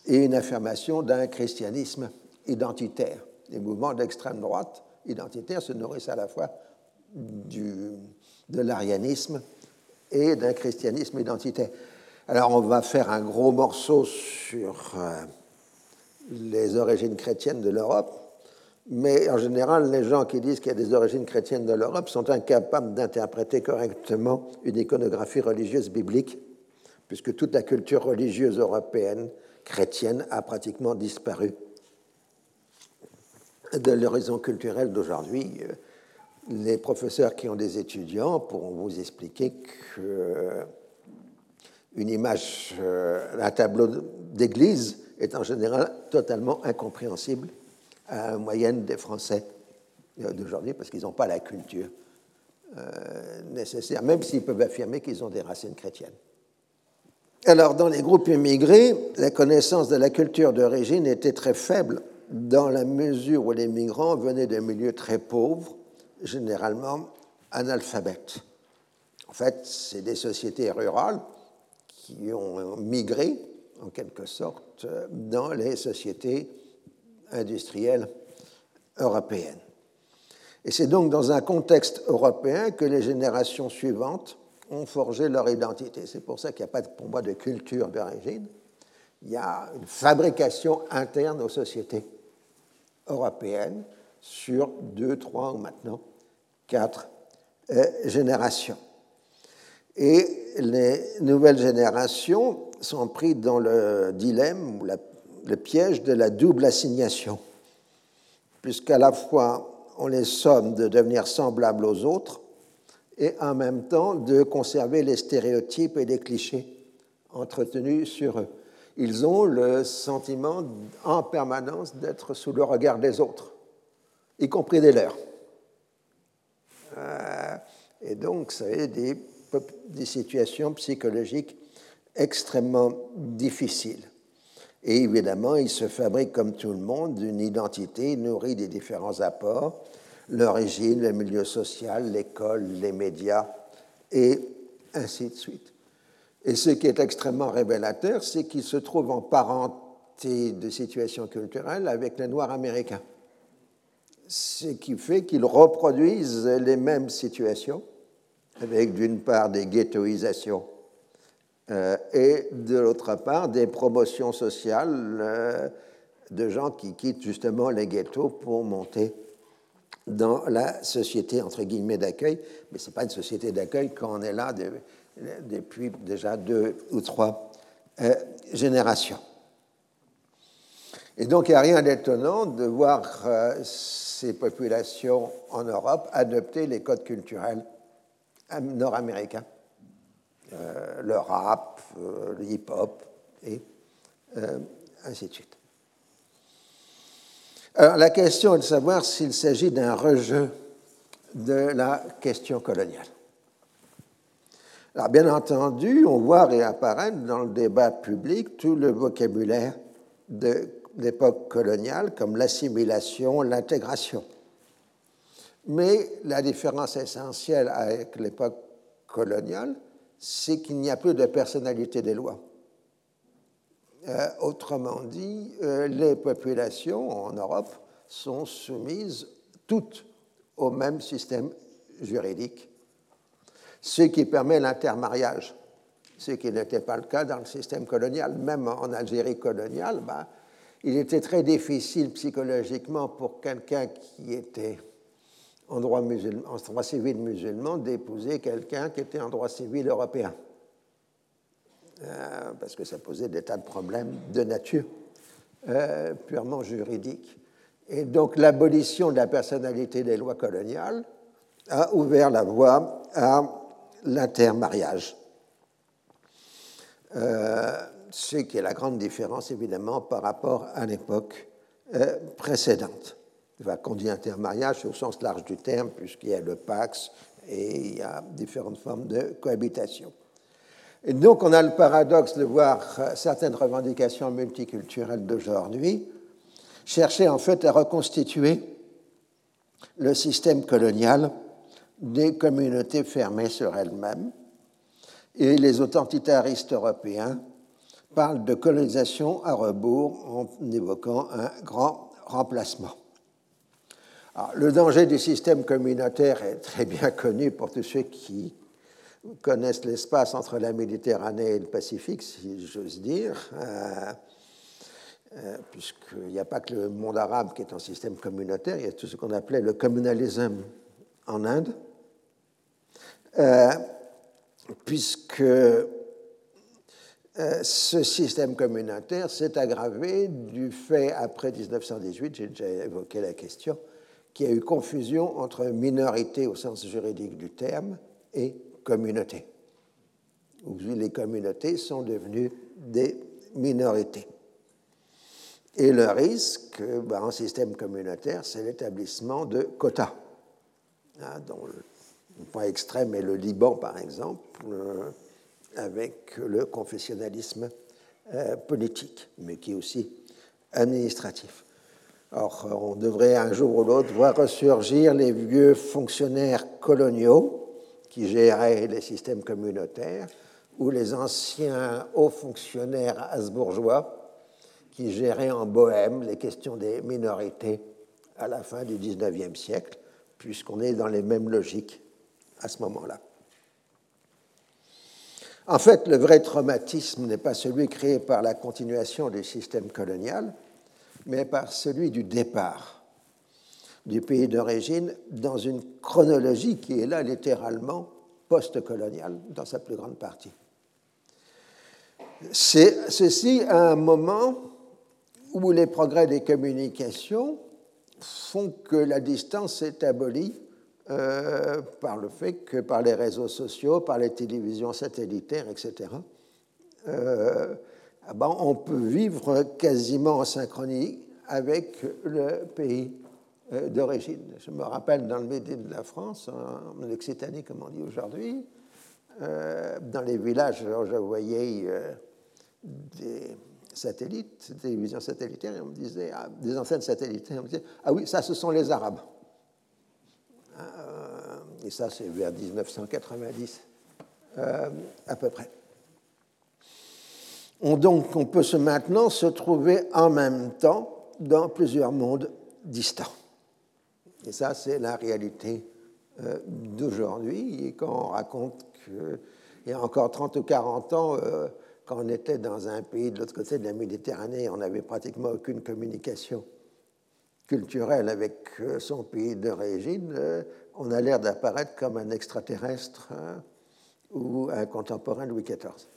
et une affirmation d'un christianisme identitaire. Les mouvements d'extrême droite identitaire se nourrissent à la fois du, de l'arianisme et d'un christianisme identitaire. Alors on va faire un gros morceau sur euh, les origines chrétiennes de l'Europe, mais en général, les gens qui disent qu'il y a des origines chrétiennes de l'Europe sont incapables d'interpréter correctement une iconographie religieuse biblique, puisque toute la culture religieuse européenne chrétienne a pratiquement disparu de l'horizon culturel d'aujourd'hui. Les professeurs qui ont des étudiants pourront vous expliquer qu'une image, euh, un tableau d'église est en général totalement incompréhensible à la moyenne des Français d'aujourd'hui parce qu'ils n'ont pas la culture euh, nécessaire, même s'ils peuvent affirmer qu'ils ont des racines chrétiennes. Alors, dans les groupes immigrés, la connaissance de la culture d'origine était très faible dans la mesure où les migrants venaient de milieux très pauvres, généralement analphabètes. En fait, c'est des sociétés rurales qui ont migré, en quelque sorte, dans les sociétés industrielles européennes. Et c'est donc dans un contexte européen que les générations suivantes ont forgé leur identité. C'est pour ça qu'il n'y a pas pour moi de culture d'origine. Il y a une fabrication interne aux sociétés européennes sur deux, trois ou maintenant quatre euh, générations. Et les nouvelles générations sont prises dans le dilemme ou le piège de la double assignation, puisqu'à la fois on les somme de devenir semblables aux autres et en même temps de conserver les stéréotypes et les clichés entretenus sur eux. Ils ont le sentiment en permanence d'être sous le regard des autres, y compris des leurs. Euh, et donc, ça est des, des situations psychologiques extrêmement difficiles. Et évidemment, ils se fabriquent comme tout le monde une identité nourrie des différents apports, l'origine, le milieu social, l'école, les médias, et ainsi de suite. Et ce qui est extrêmement révélateur, c'est qu'ils se trouvent en parenté de situation culturelle avec les Noirs américains. Ce qui fait qu'ils reproduisent les mêmes situations, avec d'une part des ghettoisations euh, et de l'autre part des promotions sociales euh, de gens qui quittent justement les ghettos pour monter dans la société entre guillemets d'accueil, mais ce n'est pas une société d'accueil quand on est là depuis déjà deux ou trois euh, générations. Et donc il n'y a rien d'étonnant de voir ces populations en Europe adopter les codes culturels nord-américains euh, le rap, euh, le hip-hop, et euh, ainsi de suite. Alors la question est de savoir s'il s'agit d'un rejet de la question coloniale. Alors bien entendu, on voit réapparaître dans le débat public tout le vocabulaire de l'époque coloniale, comme l'assimilation, l'intégration. Mais la différence essentielle avec l'époque coloniale, c'est qu'il n'y a plus de personnalité des lois. Euh, autrement dit, euh, les populations en Europe sont soumises toutes au même système juridique, ce qui permet l'intermariage, ce qui n'était pas le cas dans le système colonial. Même en Algérie coloniale, bah, il était très difficile psychologiquement pour quelqu'un qui était en droit, en droit civil musulman d'épouser quelqu'un qui était en droit civil européen. Euh, parce que ça posait des tas de problèmes de nature euh, purement juridique. Et donc l'abolition de la personnalité des lois coloniales a ouvert la voie à l'intermariage. Euh, ce qui est la grande différence évidemment par rapport à l'époque précédente va conduire intermariage au sens large du terme, puisqu'il y a le Pax et il y a différentes formes de cohabitation. Et donc, on a le paradoxe de voir certaines revendications multiculturelles d'aujourd'hui chercher en fait à reconstituer le système colonial des communautés fermées sur elles-mêmes. Et les authentitaristes européens parlent de colonisation à rebours en évoquant un grand remplacement le danger du système communautaire est très bien connu pour tous ceux qui connaissent l'espace entre la Méditerranée et le Pacifique, si j'ose dire, euh, euh, puisqu'il n'y a pas que le monde arabe qui est un système communautaire, il y a tout ce qu'on appelait le communalisme en Inde, euh, puisque ce système communautaire s'est aggravé du fait, après 1918, j'ai déjà évoqué la question, qu'il y a eu confusion entre minorité au sens juridique du terme et communauté. Les communautés sont devenues des minorités. Et le risque ben, en système communautaire, c'est l'établissement de quotas, dont le point extrême est le Liban, par exemple, euh, avec le confessionnalisme euh, politique, mais qui est aussi administratif. Alors, on devrait un jour ou l'autre voir ressurgir les vieux fonctionnaires coloniaux qui géraient les systèmes communautaires, ou les anciens hauts fonctionnaires habsbourgeois qui géraient en Bohème les questions des minorités à la fin du XIXe siècle, puisqu'on est dans les mêmes logiques à ce moment-là. En fait, le vrai traumatisme n'est pas celui créé par la continuation du système colonial, mais par celui du départ du pays d'origine dans une chronologie qui est là littéralement post-coloniale dans sa plus grande partie. C'est ceci à un moment où les progrès des communications font que la distance est abolie euh, par le fait que par les réseaux sociaux, par les télévisions satellitaires, etc., euh, ah ben, on peut vivre quasiment en synchronie avec le pays d'origine. Je me rappelle dans le Midi de la France, en Occitanie, comme on dit aujourd'hui, dans les villages, je voyais des satellites, des télévisions satellitaires, et on me disait, ah, des antennes satellitaires, on me disait, ah oui, ça, ce sont les Arabes. Euh, et ça, c'est vers 1990 euh, à peu près. On, donc, on peut maintenant se trouver en même temps dans plusieurs mondes distants. Et ça, c'est la réalité euh, d'aujourd'hui. Quand on raconte qu'il y a encore 30 ou 40 ans, quand on était dans un pays de l'autre côté de la Méditerranée, on n'avait pratiquement aucune communication culturelle avec euh, son pays d'origine, euh, on a l'air d'apparaître comme un extraterrestre ou un contemporain de Louis XIV.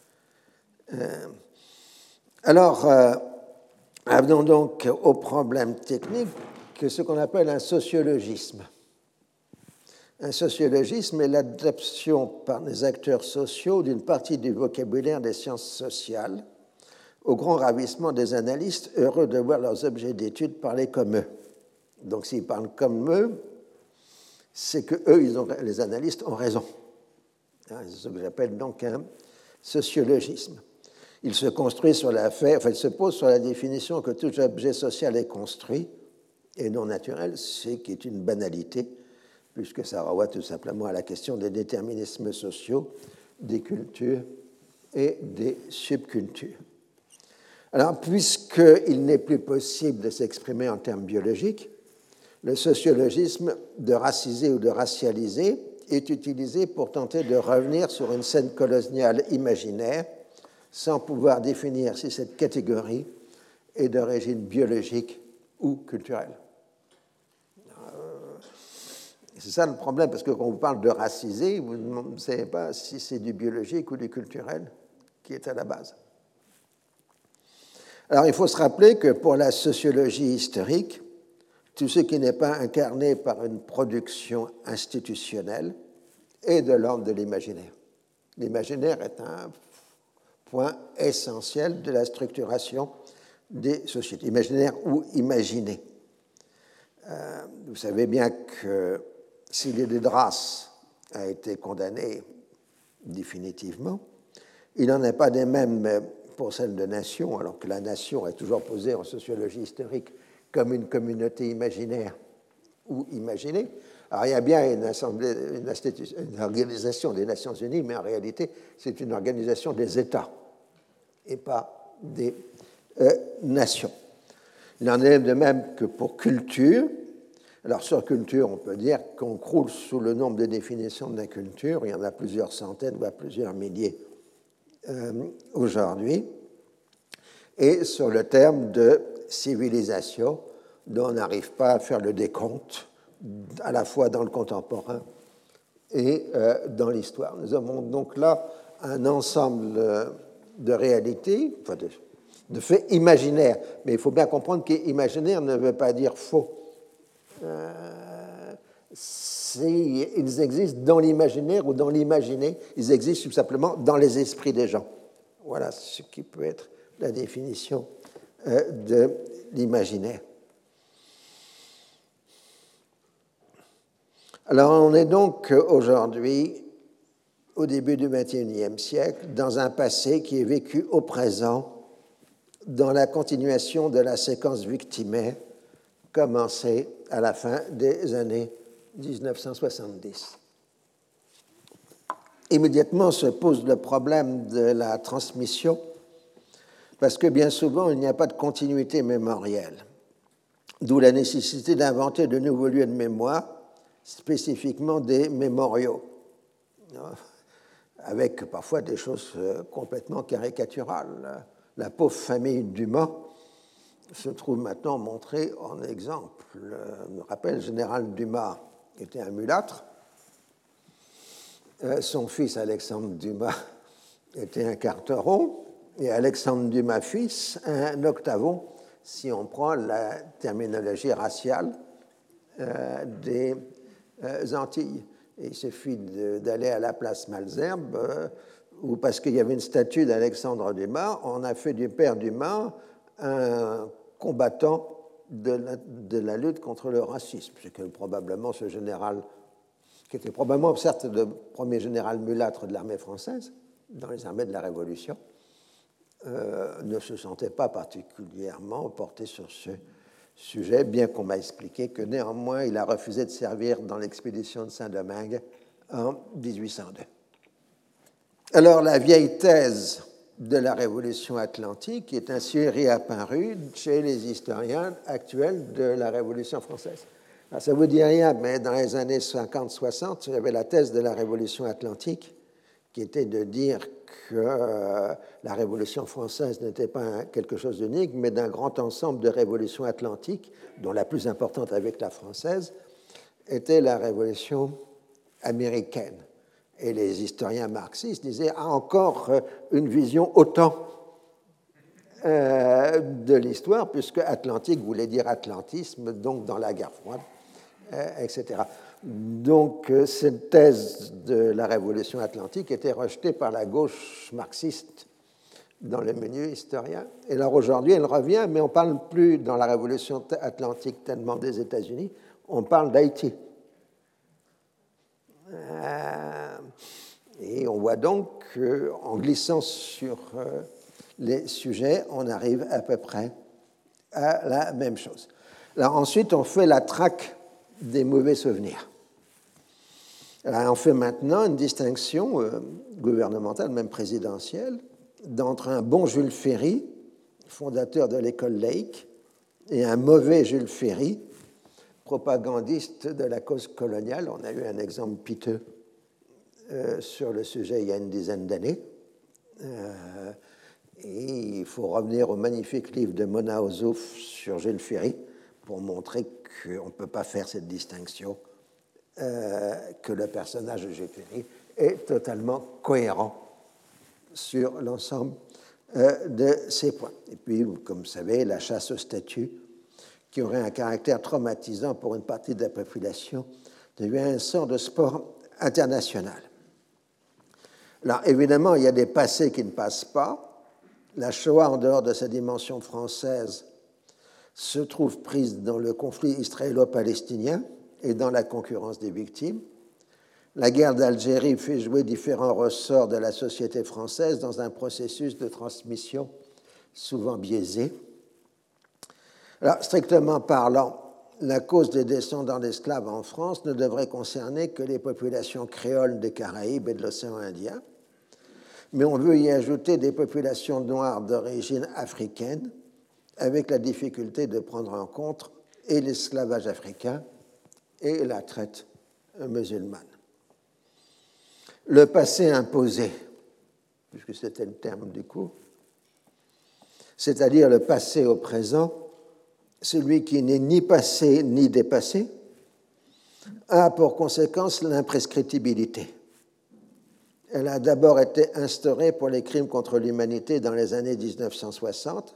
Euh, alors, venons donc au problème technique, que ce qu'on appelle un sociologisme. Un sociologisme est l'adaptation par les acteurs sociaux d'une partie du vocabulaire des sciences sociales au grand ravissement des analystes heureux de voir leurs objets d'étude parler comme eux. Donc s'ils parlent comme eux, c'est que eux, les analystes, ont raison. Hein, c'est ce que j'appelle donc un sociologisme. Il se construit sur la enfin, il se pose sur la définition que tout objet social est construit et non naturel, ce qui est une banalité puisque ça renvoie tout simplement à la question des déterminismes sociaux, des cultures et des subcultures. Alors, puisqu'il n'est plus possible de s'exprimer en termes biologiques, le sociologisme de raciser ou de racialiser est utilisé pour tenter de revenir sur une scène coloniale imaginaire sans pouvoir définir si cette catégorie est d'origine biologique ou culturelle. C'est ça le problème, parce que quand on vous parle de raciser, vous ne savez pas si c'est du biologique ou du culturel qui est à la base. Alors il faut se rappeler que pour la sociologie historique, tout ce qui n'est pas incarné par une production institutionnelle est de l'ordre de l'imaginaire. L'imaginaire est un point essentiel de la structuration des sociétés, imaginaire ou imaginé. Euh, vous savez bien que si race a été condamnée définitivement, il n'en est pas des mêmes pour celle de nation, alors que la nation est toujours posée en sociologie historique comme une communauté imaginaire ou imaginée. Alors il y a bien une, assemblée, une, organisation des Nations Unies, mais en réalité c'est une organisation des États et pas des euh, nations. Il en est de même que pour culture, alors sur culture, on peut dire qu'on croule sous le nombre de définitions de la culture. Il y en a plusieurs centaines, voire plusieurs milliers euh, aujourd'hui. Et sur le terme de civilisation, dont on n'arrive pas à faire le décompte, à la fois dans le contemporain et euh, dans l'histoire. Nous avons donc là un ensemble de réalités, de, de faits imaginaires. Mais il faut bien comprendre qu'imaginaire ne veut pas dire faux ils existent dans l'imaginaire ou dans l'imaginé, ils existent tout simplement dans les esprits des gens. Voilà ce qui peut être la définition euh, de l'imaginaire. Alors on est donc aujourd'hui, au début du XXIe siècle, dans un passé qui est vécu au présent, dans la continuation de la séquence victimaire commencé à la fin des années 1970. Immédiatement se pose le problème de la transmission, parce que bien souvent, il n'y a pas de continuité mémorielle, d'où la nécessité d'inventer de nouveaux lieux de mémoire, spécifiquement des mémoriaux, [LAUGHS] avec parfois des choses euh, complètement caricaturales. La pauvre famille Dumas se trouve maintenant montrée en exemple. Le rappel général Dumas était un mulâtre. Euh, son fils Alexandre Dumas [LAUGHS] était un carteron et Alexandre Dumas fils un octavon si on prend la terminologie raciale euh, des euh, Antilles. il suffit d'aller à la place Malzerbe, où parce qu'il y avait une statue d'Alexandre Dumas, on a fait du père Dumas un combattant de la, lutte contre le racisme. C'est que probablement ce général, qui était probablement certes le premier général mulâtre de l'armée française, dans les armées de la Révolution, euh, ne se sentait pas particulièrement porté sur ce sujet, bien qu'on m'a expliqué que néanmoins il a refusé de servir dans l'expédition de Saint-Domingue en 1802. Alors la vieille thèse de la Révolution atlantique est ainsi réapparu chez les historiens actuels de la Révolution française. ça ne vous dit rien, mais dans les années 50-60, il y avait la thèse de la Révolution atlantique qui était de dire que euh, la Révolution française n'était pas quelque chose d'unique, mais d'un grand ensemble de révolutions atlantiques, dont la plus importante avec la française était la Révolution américaine. Et les historiens marxistes disaient a encore euh, une vision autant euh, de l'histoire, puisque Atlantique voulait dire atlantisme, donc dans la guerre froide, euh, etc. Donc cette thèse de la révolution atlantique était rejetée par la gauche marxiste dans le milieu historien. Et alors aujourd'hui, elle revient, mais on ne parle plus dans la révolution atlantique tellement des États-Unis, on parle d'Haïti. Et on voit donc qu'en glissant sur euh, les sujets, on arrive à peu près à la même chose. Alors ensuite, on fait la traque des mauvais souvenirs. on fait maintenant une distinction euh, gouvernementale, même présidentielle, d'entre un bon Jules Ferry, fondateur de l'école Lake, et un mauvais Jules Ferry, propagandiste de la cause coloniale. On a eu un exemple piteux euh, sur le sujet il y a une dizaine d'années. Euh, et il faut revenir au magnifique livre de Mona Ozouf sur Gilles Ferry pour montrer qu'on ne peut pas faire cette distinction, euh, que le personnage de Gilles Ferry est totalement cohérent sur l'ensemble de ces points. Et puis, comme vous savez, la chasse au statut qui aurait un caractère traumatisant pour une partie de la population, devient un sort de sport international. Alors évidemment, il y a des passés qui ne passent pas. La Shoah, en dehors de sa dimension française, se trouve prise dans le conflit israélo-palestinien et dans la concurrence des victimes. La guerre d'Algérie fait jouer différents ressorts de la société française dans un processus de transmission souvent biaisé. Alors, strictement parlant, la cause des descendants d'esclaves en France ne devrait concerner que les populations créoles des Caraïbes et de l'océan Indien, mais on veut y ajouter des populations noires d'origine africaine, avec la difficulté de prendre en compte et l'esclavage africain et la traite musulmane. Le passé imposé, puisque c'était le terme du coup, c'est-à-dire le passé au présent, celui qui n'est ni passé ni dépassé, a pour conséquence l'imprescriptibilité. Elle a d'abord été instaurée pour les crimes contre l'humanité dans les années 1960,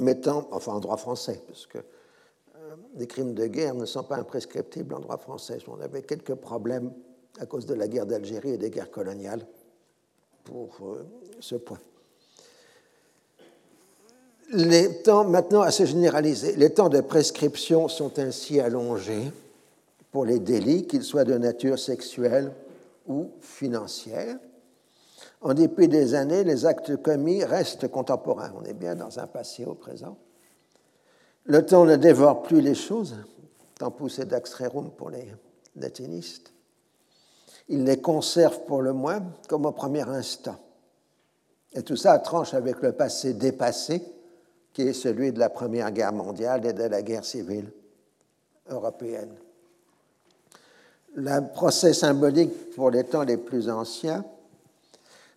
mettant, enfin en droit français, parce que euh, les crimes de guerre ne sont pas imprescriptibles en droit français. On avait quelques problèmes à cause de la guerre d'Algérie et des guerres coloniales pour euh, ce point les temps maintenant assez généralisés. Les temps de prescription sont ainsi allongés pour les délits, qu'ils soient de nature sexuelle ou financière. En dépit des années, les actes commis restent contemporains. On est bien dans un passé au présent. Le temps ne dévore plus les choses, tant poussé rerum pour les latinistes. Il les conserve pour le moins comme au premier instant. Et tout ça tranche avec le passé dépassé, qui est celui de la Première Guerre mondiale et de la guerre civile européenne. Le procès symbolique pour les temps les plus anciens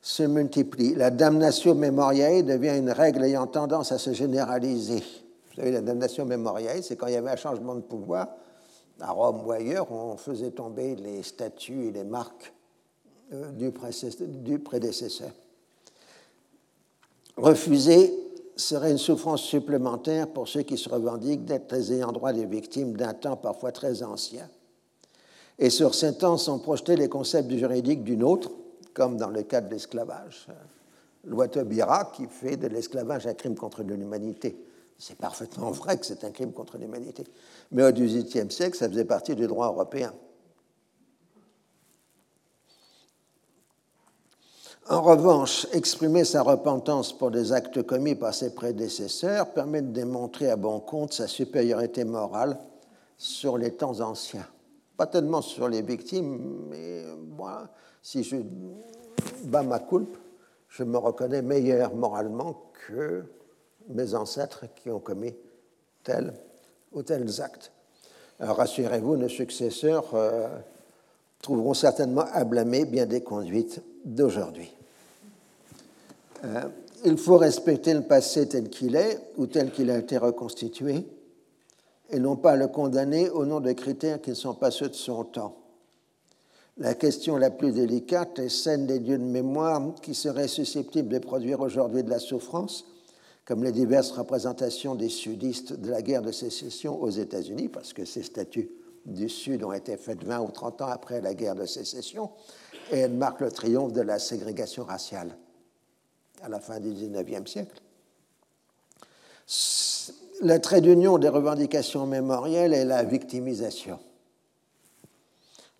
se multiplie. La damnatio memoriae devient une règle ayant tendance à se généraliser. Vous savez, la damnatio memoriae, c'est quand il y avait un changement de pouvoir, à Rome ou ailleurs, on faisait tomber les statues et les marques euh, du prédécesseur. Refuser serait une souffrance supplémentaire pour ceux qui se revendiquent d'être les ayants droit des victimes d'un temps parfois très ancien. Et sur ces temps sont projetés les concepts du juridique d'une autre, comme dans le cas de l'esclavage. Loi qui fait de l'esclavage un crime contre l'humanité. C'est parfaitement vrai que c'est un crime contre l'humanité. Mais au XVIIIe siècle, ça faisait partie du droit européen. En revanche, exprimer sa repentance pour des actes commis par ses prédécesseurs permet de démontrer à bon compte sa supériorité morale sur les temps anciens. Pas tellement sur les victimes, mais moi, si je bats ma culpe, je me reconnais meilleur moralement que mes ancêtres qui ont commis tels ou tels actes. Rassurez-vous, nos successeurs euh, trouveront certainement à blâmer bien des conduites d'aujourd'hui. Euh, il faut respecter le passé tel qu'il est ou tel qu'il a été reconstitué et non pas le condamner au nom de critères qui ne sont pas ceux de son temps. La question la plus délicate est celle des lieux de mémoire qui seraient susceptibles de produire aujourd'hui de la souffrance, comme les diverses représentations des sudistes de la guerre de sécession aux États-Unis, parce que ces statuts du Sud ont été faites 20 ou 30 ans après la guerre de sécession, et elles marquent le triomphe de la ségrégation raciale à la fin du XIXe siècle. Le trait d'union des revendications mémorielles est la victimisation.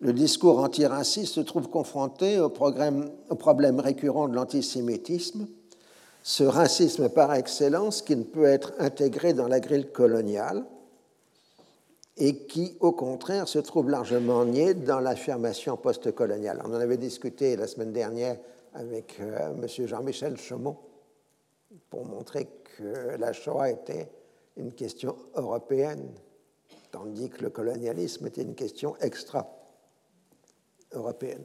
Le discours antiraciste se trouve confronté au, au problème récurrent de l'antisémitisme, ce racisme par excellence qui ne peut être intégré dans la grille coloniale et qui, au contraire, se trouve largement nié dans l'affirmation postcoloniale. On en avait discuté la semaine dernière avec euh, M. Jean-Michel Chaumont pour montrer que la Shoah était une question européenne, tandis que le colonialisme était une question extra-européenne.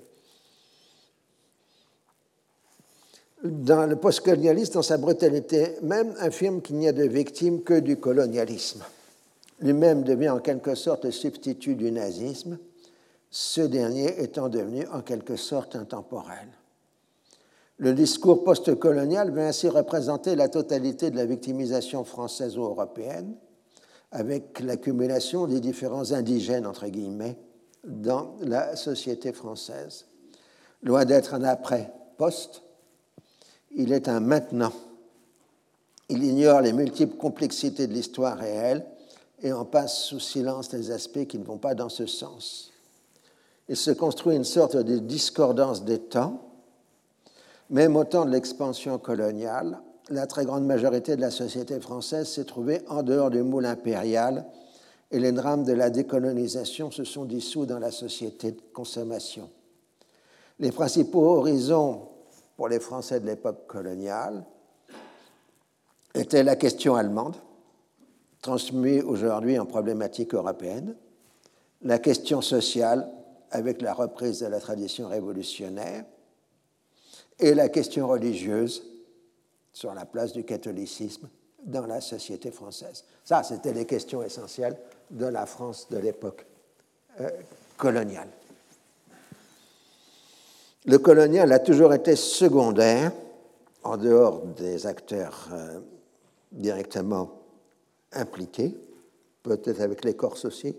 Dans le postcolonialisme, dans sa brutalité même, affirme qu'il n'y a de victimes que du colonialisme. Lui-même devient en quelque sorte le substitut du nazisme, ce dernier étant devenu en quelque sorte intemporel. Le discours postcolonial vient ainsi représenter la totalité de la victimisation française ou européenne, avec l'accumulation des différents indigènes, entre guillemets, dans la société française. Loin d'être un après-post, il est un maintenant. Il ignore les multiples complexités de l'histoire réelle et en passe sous silence les aspects qui ne vont pas dans ce sens. Il se construit une sorte de discordance des temps même au temps de l'expansion coloniale, la très grande majorité de la société française s'est trouvée en dehors du moule impérial et les drames de la décolonisation se sont dissous dans la société de consommation. Les principaux horizons pour les Français de l'époque coloniale étaient la question allemande, transmuée aujourd'hui en problématique européenne, la question sociale avec la reprise de la tradition révolutionnaire, et la question religieuse sur la place du catholicisme dans la société française. Ça, c'était les questions essentielles de la France de l'époque euh, coloniale. Le colonial a toujours été secondaire, en dehors des acteurs euh, directement impliqués, peut-être avec les Corses aussi,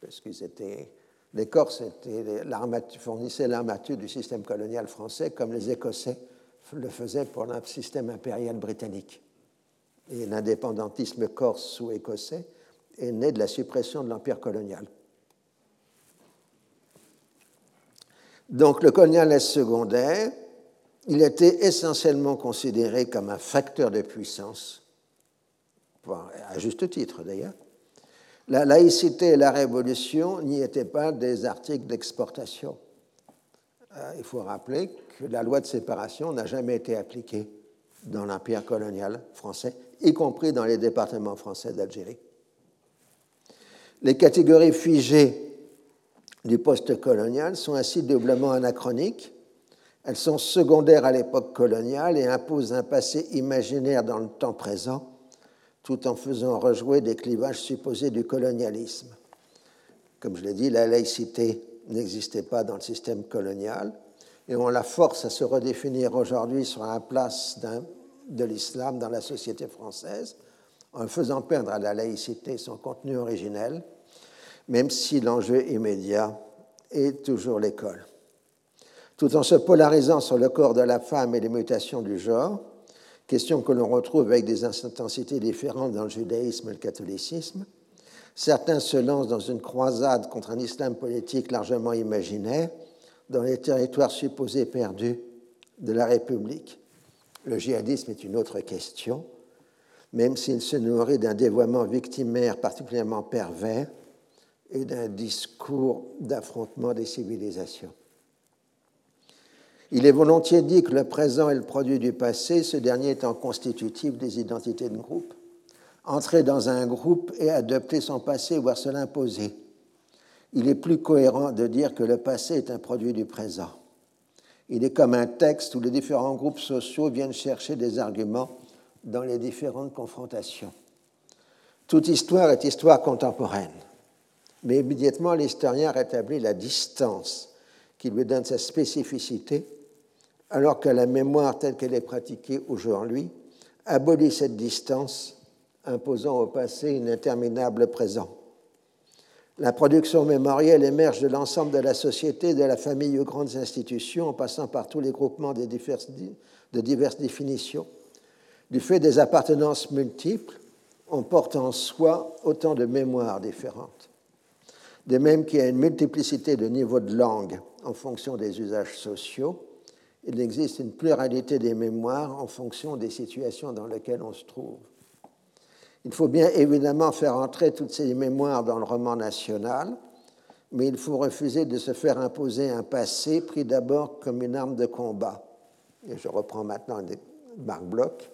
parce qu'ils étaient les Corses fournissaient l'armature du système colonial français comme les Écossais le faisaient pour le système impérial britannique. Et l'indépendantisme corse ou écossais est né de la suppression de l'empire colonial. Donc le colonialisme secondaire, il était essentiellement considéré comme un facteur de puissance à juste titre d'ailleurs. La laïcité et la révolution n'y étaient pas des articles d'exportation. Euh, il faut rappeler que la loi de séparation n'a jamais été appliquée dans l'empire colonial français, y compris dans les départements français d'Algérie. Les catégories figées du post-colonial sont ainsi doublement anachroniques. Elles sont secondaires à l'époque coloniale et imposent un passé imaginaire dans le temps présent, tout en faisant rejouer des clivages supposés du colonialisme. Comme je l'ai dit, la laïcité n'existait pas dans le système colonial et on la force à se redéfinir aujourd'hui sur la place de l'islam dans la société française en faisant perdre à la laïcité son contenu originel même si l'enjeu immédiat est toujours l'école. Tout en se polarisant sur le corps de la femme et les mutations du genre, question que l'on retrouve avec des intensités différentes dans le judaïsme et le catholicisme, certains se lancent dans une croisade contre un islam politique largement imaginaire dans les territoires supposés perdus de la République. Le djihadisme est une autre question, même s'il se nourrit d'un dévoiement victimaire particulièrement pervers et d'un discours d'affrontement des civilisations. Il est volontiers dit que le présent est le produit du passé, ce dernier étant constitutif des identités de groupe. Entrer dans un groupe et adopter son passé, voire se l'imposer. Il est plus cohérent de dire que le passé est un produit du présent. Il est comme un texte où les différents groupes sociaux viennent chercher des arguments dans les différentes confrontations. Toute histoire est histoire contemporaine mais immédiatement l'historien rétablit la distance qui lui donne sa spécificité, alors que la mémoire telle qu'elle est pratiquée aujourd'hui abolit cette distance, imposant au passé une interminable présent. La production mémorielle émerge de l'ensemble de la société, de la famille aux grandes institutions, en passant par tous les groupements de diverses, de diverses définitions. Du fait des appartenances multiples, on porte en soi autant de mémoires différentes de même qu'il y a une multiplicité de niveaux de langue en fonction des usages sociaux, il existe une pluralité des mémoires en fonction des situations dans lesquelles on se trouve. Il faut bien évidemment faire entrer toutes ces mémoires dans le roman national, mais il faut refuser de se faire imposer un passé pris d'abord comme une arme de combat. Et je reprends maintenant Marc Bloch.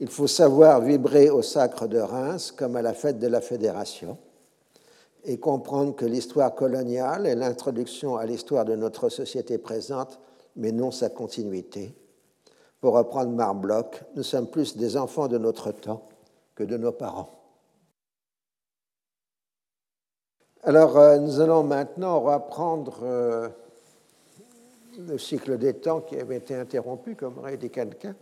Il faut savoir vibrer au sacre de Reims comme à la fête de la Fédération et comprendre que l'histoire coloniale est l'introduction à l'histoire de notre société présente, mais non sa continuité. Pour reprendre Marbloch, nous sommes plus des enfants de notre temps que de nos parents. Alors, euh, nous allons maintenant reprendre euh, le cycle des temps qui avait été interrompu, comme aurait dit quelqu'un,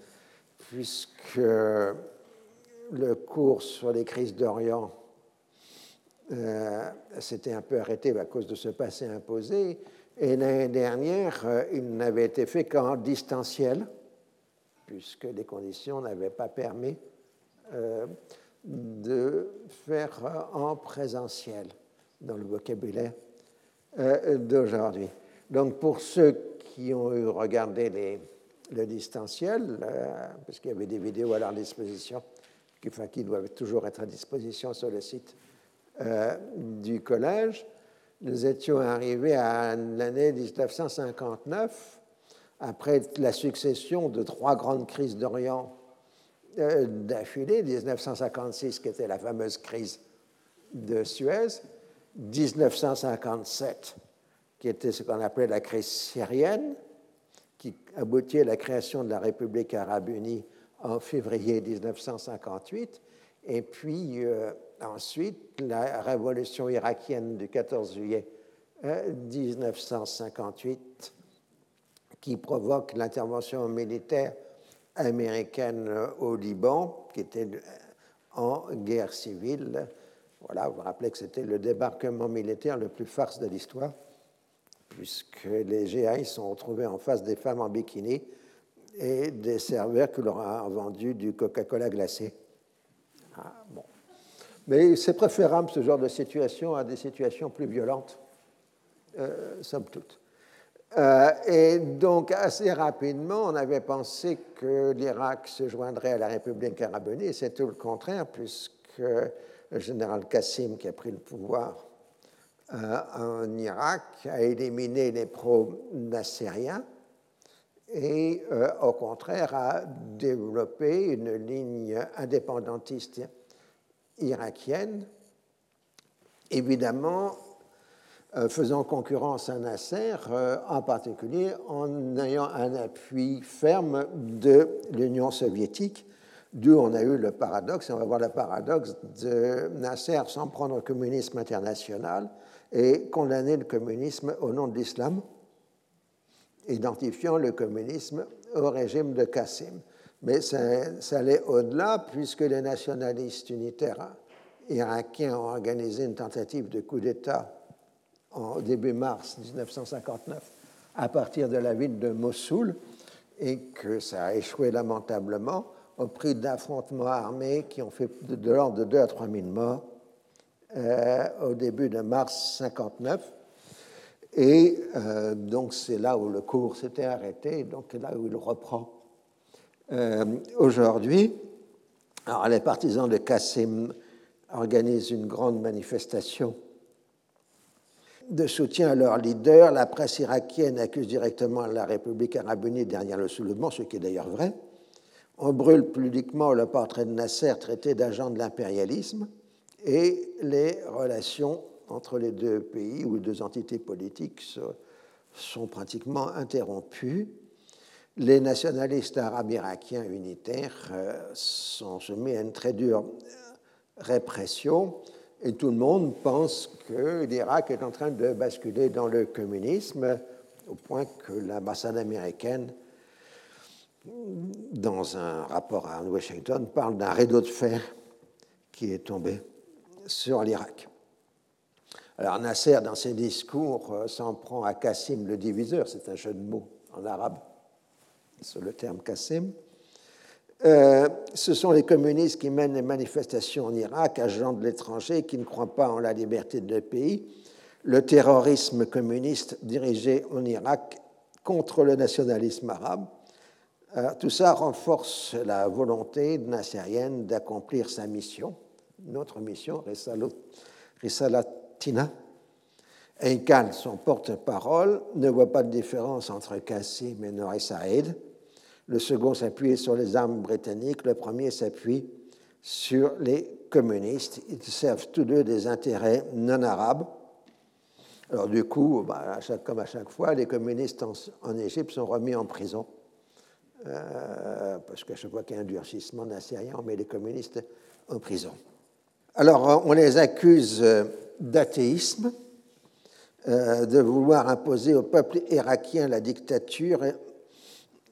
puisque le cours sur les crises d'Orient euh, s'était un peu arrêté à cause de ce passé imposé. Et l'année dernière, euh, il n'avait été fait qu'en distanciel, puisque les conditions n'avaient pas permis euh, de faire en présentiel dans le vocabulaire d'aujourd'hui. Donc pour ceux qui ont eu regardé le distanciel, parce qu'il y avait des vidéos à leur disposition, qui, doivent toujours être à disposition sur le site euh, du collège, nous étions arrivés à l'année 1959, après la succession de trois grandes crises d'Orient euh, d'affilée, 1956 qui était la fameuse crise de Suez, 1957 qui était ce qu'on appelait la crise syrienne, qui aboutit à la création de la République arabe unie en février 1958, et puis euh, ensuite la révolution irakienne du 14 juillet 1958 euh, qui provoque l'intervention militaire américaine au Liban, qui était euh, en guerre civile. Voilà, vous vous rappelez que c'était le débarquement militaire le plus farce de l'histoire, puisque les GI sont retrouvés en face des femmes en bikini et des serveurs qui leur ont vendu du Coca-Cola glacé. Ah, bon. Mais c'est préférable ce genre de situation à des situations plus violentes, euh, somme toute. Euh, et donc, assez rapidement, on avait pensé que l'Irak se joindrait à la République arabe unie, c'est tout le contraire, puisque le général Qassim, qui a pris le pouvoir euh, en Irak, a éliminé les pro-nassériens et, euh, au contraire, a développé une ligne indépendantiste irakienne, évidemment euh, faisant concurrence à Nasser, euh, en particulier en ayant un appui ferme de l'Union soviétique, d'où on a eu le paradoxe, et on va voir le paradoxe de Nasser sans prendre le communisme international et condamner le communisme au nom de l'islam, identifiant le communisme au régime de Qassim. Mais ça, allait au-delà, puisque les nationalistes unitaires irakiens ont organisé une tentative de coup d'État en début mars 1959 à partir de la ville de Mossoul et que ça a échoué lamentablement au prix d'affrontements armés qui ont fait de, l'ordre de 2 à 3 000 morts euh, au début de mars 59. Et euh, donc c'est là où le cours s'était arrêté, donc là où il reprend euh, aujourd'hui. Alors les partisans de Qassim organisent une grande manifestation de soutien à leur leader, la presse irakienne accuse directement la République arabe unie derrière le soulèvement, ce qui est d'ailleurs vrai. On brûle publiquement le portrait de Nasser traité d'agent de l'impérialisme et les relations entre les deux pays ou les deux entités politiques sont pratiquement interrompues. Les nationalistes arabes irakiens unitaires euh, sont soumis à une très dure répression et tout le monde pense que l'Irak est en train de basculer dans le communisme, au point que l'ambassade américaine, dans un rapport à Washington, parle d'un rideau de fer qui est tombé sur l'Irak. Alors Nasser, dans ses discours, euh, s'en prend à Qassim le diviseur, c'est un jeu de mots en arabe sur le terme Qassim. Euh, ce sont les communistes qui mènent les manifestations en Irak, agents de l'étranger qui ne croient pas en la liberté de pays. Le terrorisme communiste dirigé en Irak contre le nationalisme arabe. Euh, tout ça renforce la volonté nassérienne d'accomplir sa mission, notre mission, Risalatina. Eikal, son porte-parole, ne voit pas de différence entre Qassim et Nouri Saïd le second s'appuie sur les armes britanniques, le premier s'appuie sur les communistes. Ils servent tous deux des intérêts non arabes. Alors du coup, bah, comme à chaque fois, les communistes en, Égypte sont remis en prison. Euh, parce qu'à chaque fois qu'il y a un durcissement nassérien, on met les communistes en prison. Alors on les accuse d'athéisme, euh, de vouloir imposer au peuple irakien la dictature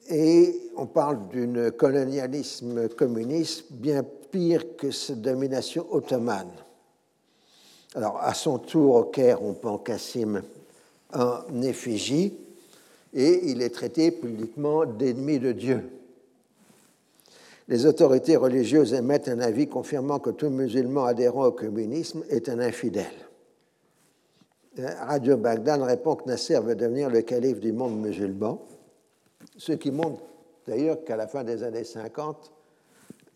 et on parle d'un colonialisme communiste bien pire que cette domination ottomane. Alors, à son tour, au Caire, on prend Kassim en effigie et il est traité publiquement d'ennemi de Dieu. Les autorités religieuses émettent un avis confirmant que tout musulman adhérent au communisme est un infidèle. Radio Bagdad répond que Nasser veut devenir le calife du monde musulman ce qui montre d'ailleurs qu'à la fin des années 50,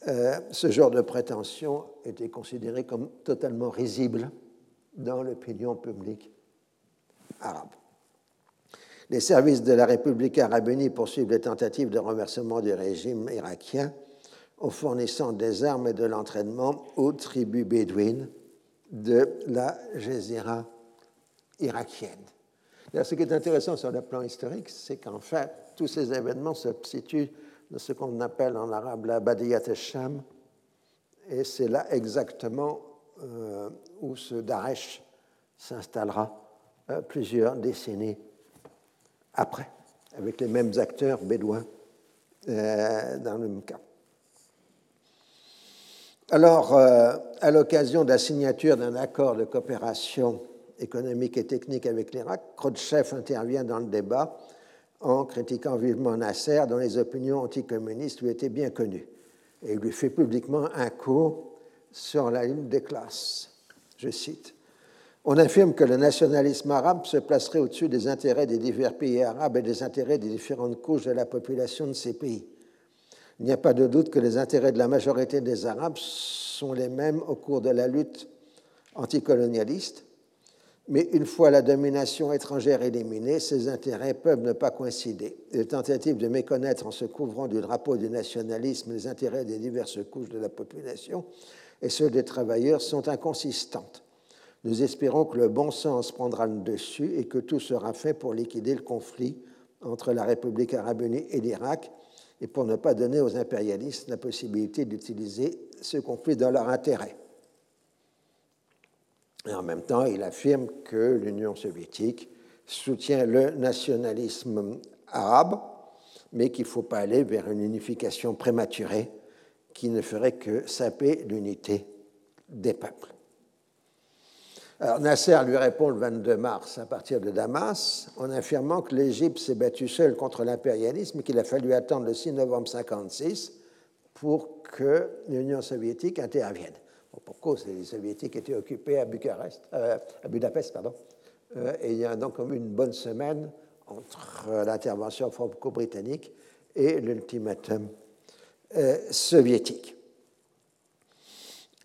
euh, ce genre de prétention était considéré comme totalement risible dans l'opinion publique arabe. Les services de la République arabe unie poursuivent les tentatives de renversement du régime irakien en fournissant des armes et de l'entraînement aux tribus bédouines de la Gézira irakienne. Ce qui est intéressant sur le plan historique, c'est qu'en fait, tous ces événements se situent dans ce qu'on appelle en arabe la Badiyat al-Sham, et c'est là exactement euh, où ce Daesh s'installera euh, plusieurs décennies après, avec les mêmes acteurs bédouins euh, dans le même. Alors, à l'occasion de la signature d'un accord de coopération économique et technique avec l'Irak, Khrouchtchev intervient dans le débat en critiquant vivement Nasser, dont les opinions anticommunistes lui étaient bien connues. Et il lui fait publiquement un cours sur la ligne des classes. Je cite On affirme que le nationalisme arabe se placerait au-dessus des intérêts des divers pays arabes et des intérêts des différentes couches de la population de ces pays. Il n'y a pas de doute que les intérêts de la majorité des Arabes sont les mêmes au cours de la lutte anticolonialiste, mais une fois la domination étrangère éliminée, ces intérêts peuvent ne pas coïncider. Les tentatives de méconnaître en se couvrant du drapeau du nationalisme les intérêts des diverses couches de la population et ceux des travailleurs sont inconsistantes. Nous espérons que le bon sens prendra le dessus et que tout sera fait pour liquider le conflit entre la République arabe unie et l'Irak et pour ne pas donner aux impérialistes la possibilité d'utiliser ce conflit dans leur intérêt. Et en même temps, il affirme que l'Union soviétique soutient le nationalisme arabe, mais qu'il ne faut pas aller vers une unification prématurée qui ne ferait que saper l'unité des peuples. Alors Nasser lui répond le 22 mars à partir de Damas en affirmant que l'Égypte s'est battue seule contre l'impérialisme et qu'il a fallu attendre le 6 novembre 1956 pour que l'Union soviétique intervienne. Pour cause, les soviétiques étaient occupés à, euh, Budapest. Pardon, euh, et il y a donc comme une bonne semaine entre l'intervention franco-britannique et l'ultimatum euh, soviétique.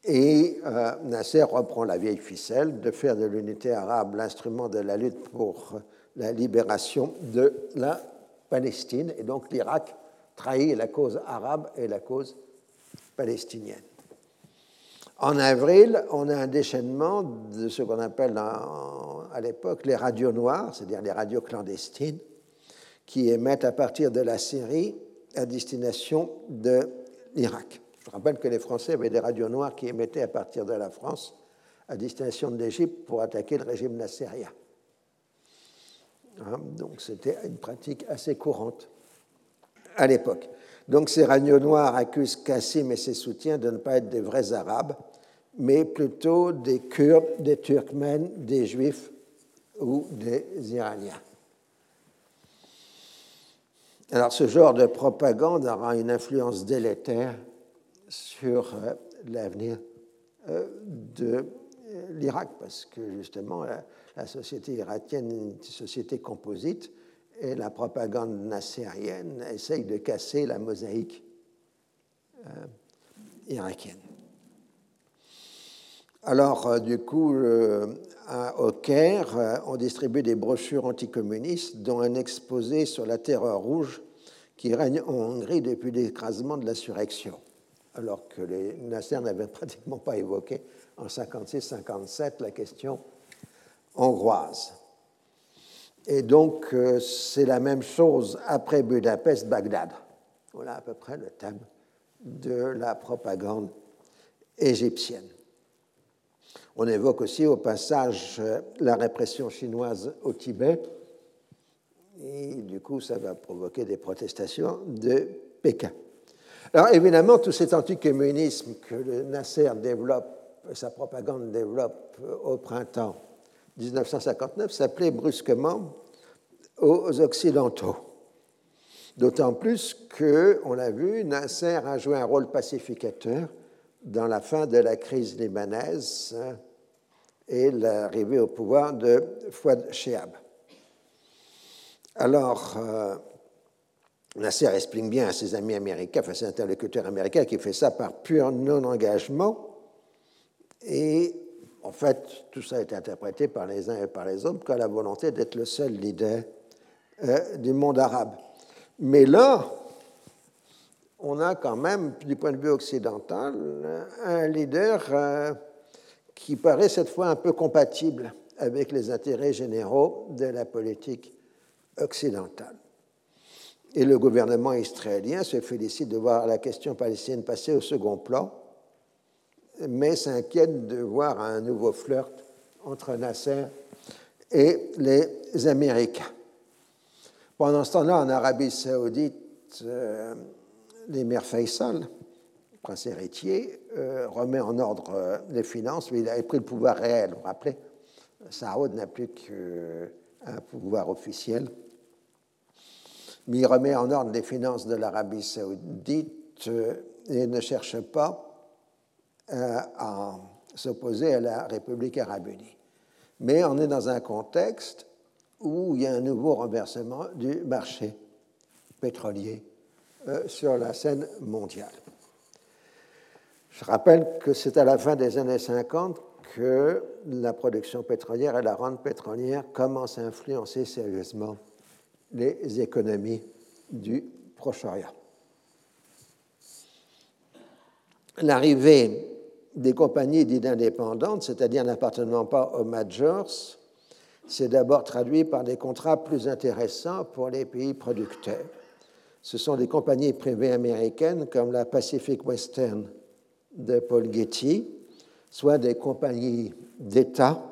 Et Nasser reprend la vieille ficelle de faire de l'unité arabe l'instrument de la lutte pour la libération de la Palestine. Et donc l'Irak trahit la cause arabe et la cause palestinienne. En avril, on a un déchaînement de ce qu'on appelle à l'époque les radios noires, c'est-à-dire les radios clandestines, qui émettent à partir de la Syrie à destination de l'Irak. Je rappelle que les Français avaient des radios noires qui émettaient à partir de la France à destination de l'Égypte pour attaquer le régime nassérien. Hein, donc c'était une pratique assez courante à l'époque. Donc ces radios noirs accusent Kassim et ses soutiens de ne pas être des vrais Arabes, mais plutôt des Kurdes, des Turkmènes, des Juifs ou des Iraniens. Alors ce genre de propagande aura une influence délétère sur euh, l'avenir euh, de euh, l'Irak, parce que justement, la, société irakienne est une société composite et la propagande nassérienne essaye de casser la mosaïque irakienne. Alors, du coup, au Caire, on distribue des brochures anticommunistes, dont un exposé sur la terreur rouge qui règne en Hongrie depuis l'écrasement de l'insurrection alors que les Nasser n'avaient [LAUGHS] pratiquement pas évoqué en 56-57 la question hongroise. Et donc, euh, c'est la même chose après Budapest-Bagdad. Voilà à peu près le thème de la propagande égyptienne. On évoque aussi au passage euh, la répression chinoise au Tibet, et du coup, ça va provoquer des protestations de Pékin. Alors évidemment, tout cet anticommunisme que le Nasser développe, sa propagande développe au printemps 1959 s'appelait brusquement aux Occidentaux. D'autant plus que, on l'a vu, Nasser a joué un rôle pacificateur dans la fin de la crise libanaise et l'arrivée au pouvoir de Fouad Shehab. Alors, euh, Nasser explique bien à ses amis américains, enfin ses interlocuteurs américains, qu'il fait ça par pur non-engagement. Et en fait, tout ça est interprété par les uns et par les autres comme la volonté d'être le seul leader euh, du monde arabe. Mais là, on a quand même, du point de vue occidental, un leader euh, qui paraît cette fois un peu compatible avec les intérêts généraux de la politique occidentale. Et le gouvernement israélien se félicite de voir la question palestinienne passer au second plan, mais s'inquiète de voir un nouveau flirt entre Nasser et les Américains. Pendant ce temps-là, en Arabie saoudite, euh, l'émir Faisal, prince héritier, euh, remet en ordre euh, les finances, mais il a pris le pouvoir réel. Vous vous rappelez, Saoud n'a plus qu'un pouvoir officiel mais il remet en ordre les finances de l'Arabie saoudite euh, et ne cherche pas à s'opposer à la République arabe unie. Mais on est dans un contexte où il y a un nouveau renversement du marché pétrolier euh, sur la scène mondiale. Je rappelle que c'est à la fin des années 50 que la production pétrolière et la rente pétrolière commencent à influencer sérieusement les économies du Proche-Orient. L'arrivée des compagnies dites indépendantes, c'est-à-dire n'appartenant pas aux majors, s'est d'abord traduit par des contrats plus intéressants pour les pays producteurs. Ce sont des compagnies privées américaines comme la Pacific Western de Paul Getty, soit des compagnies d'État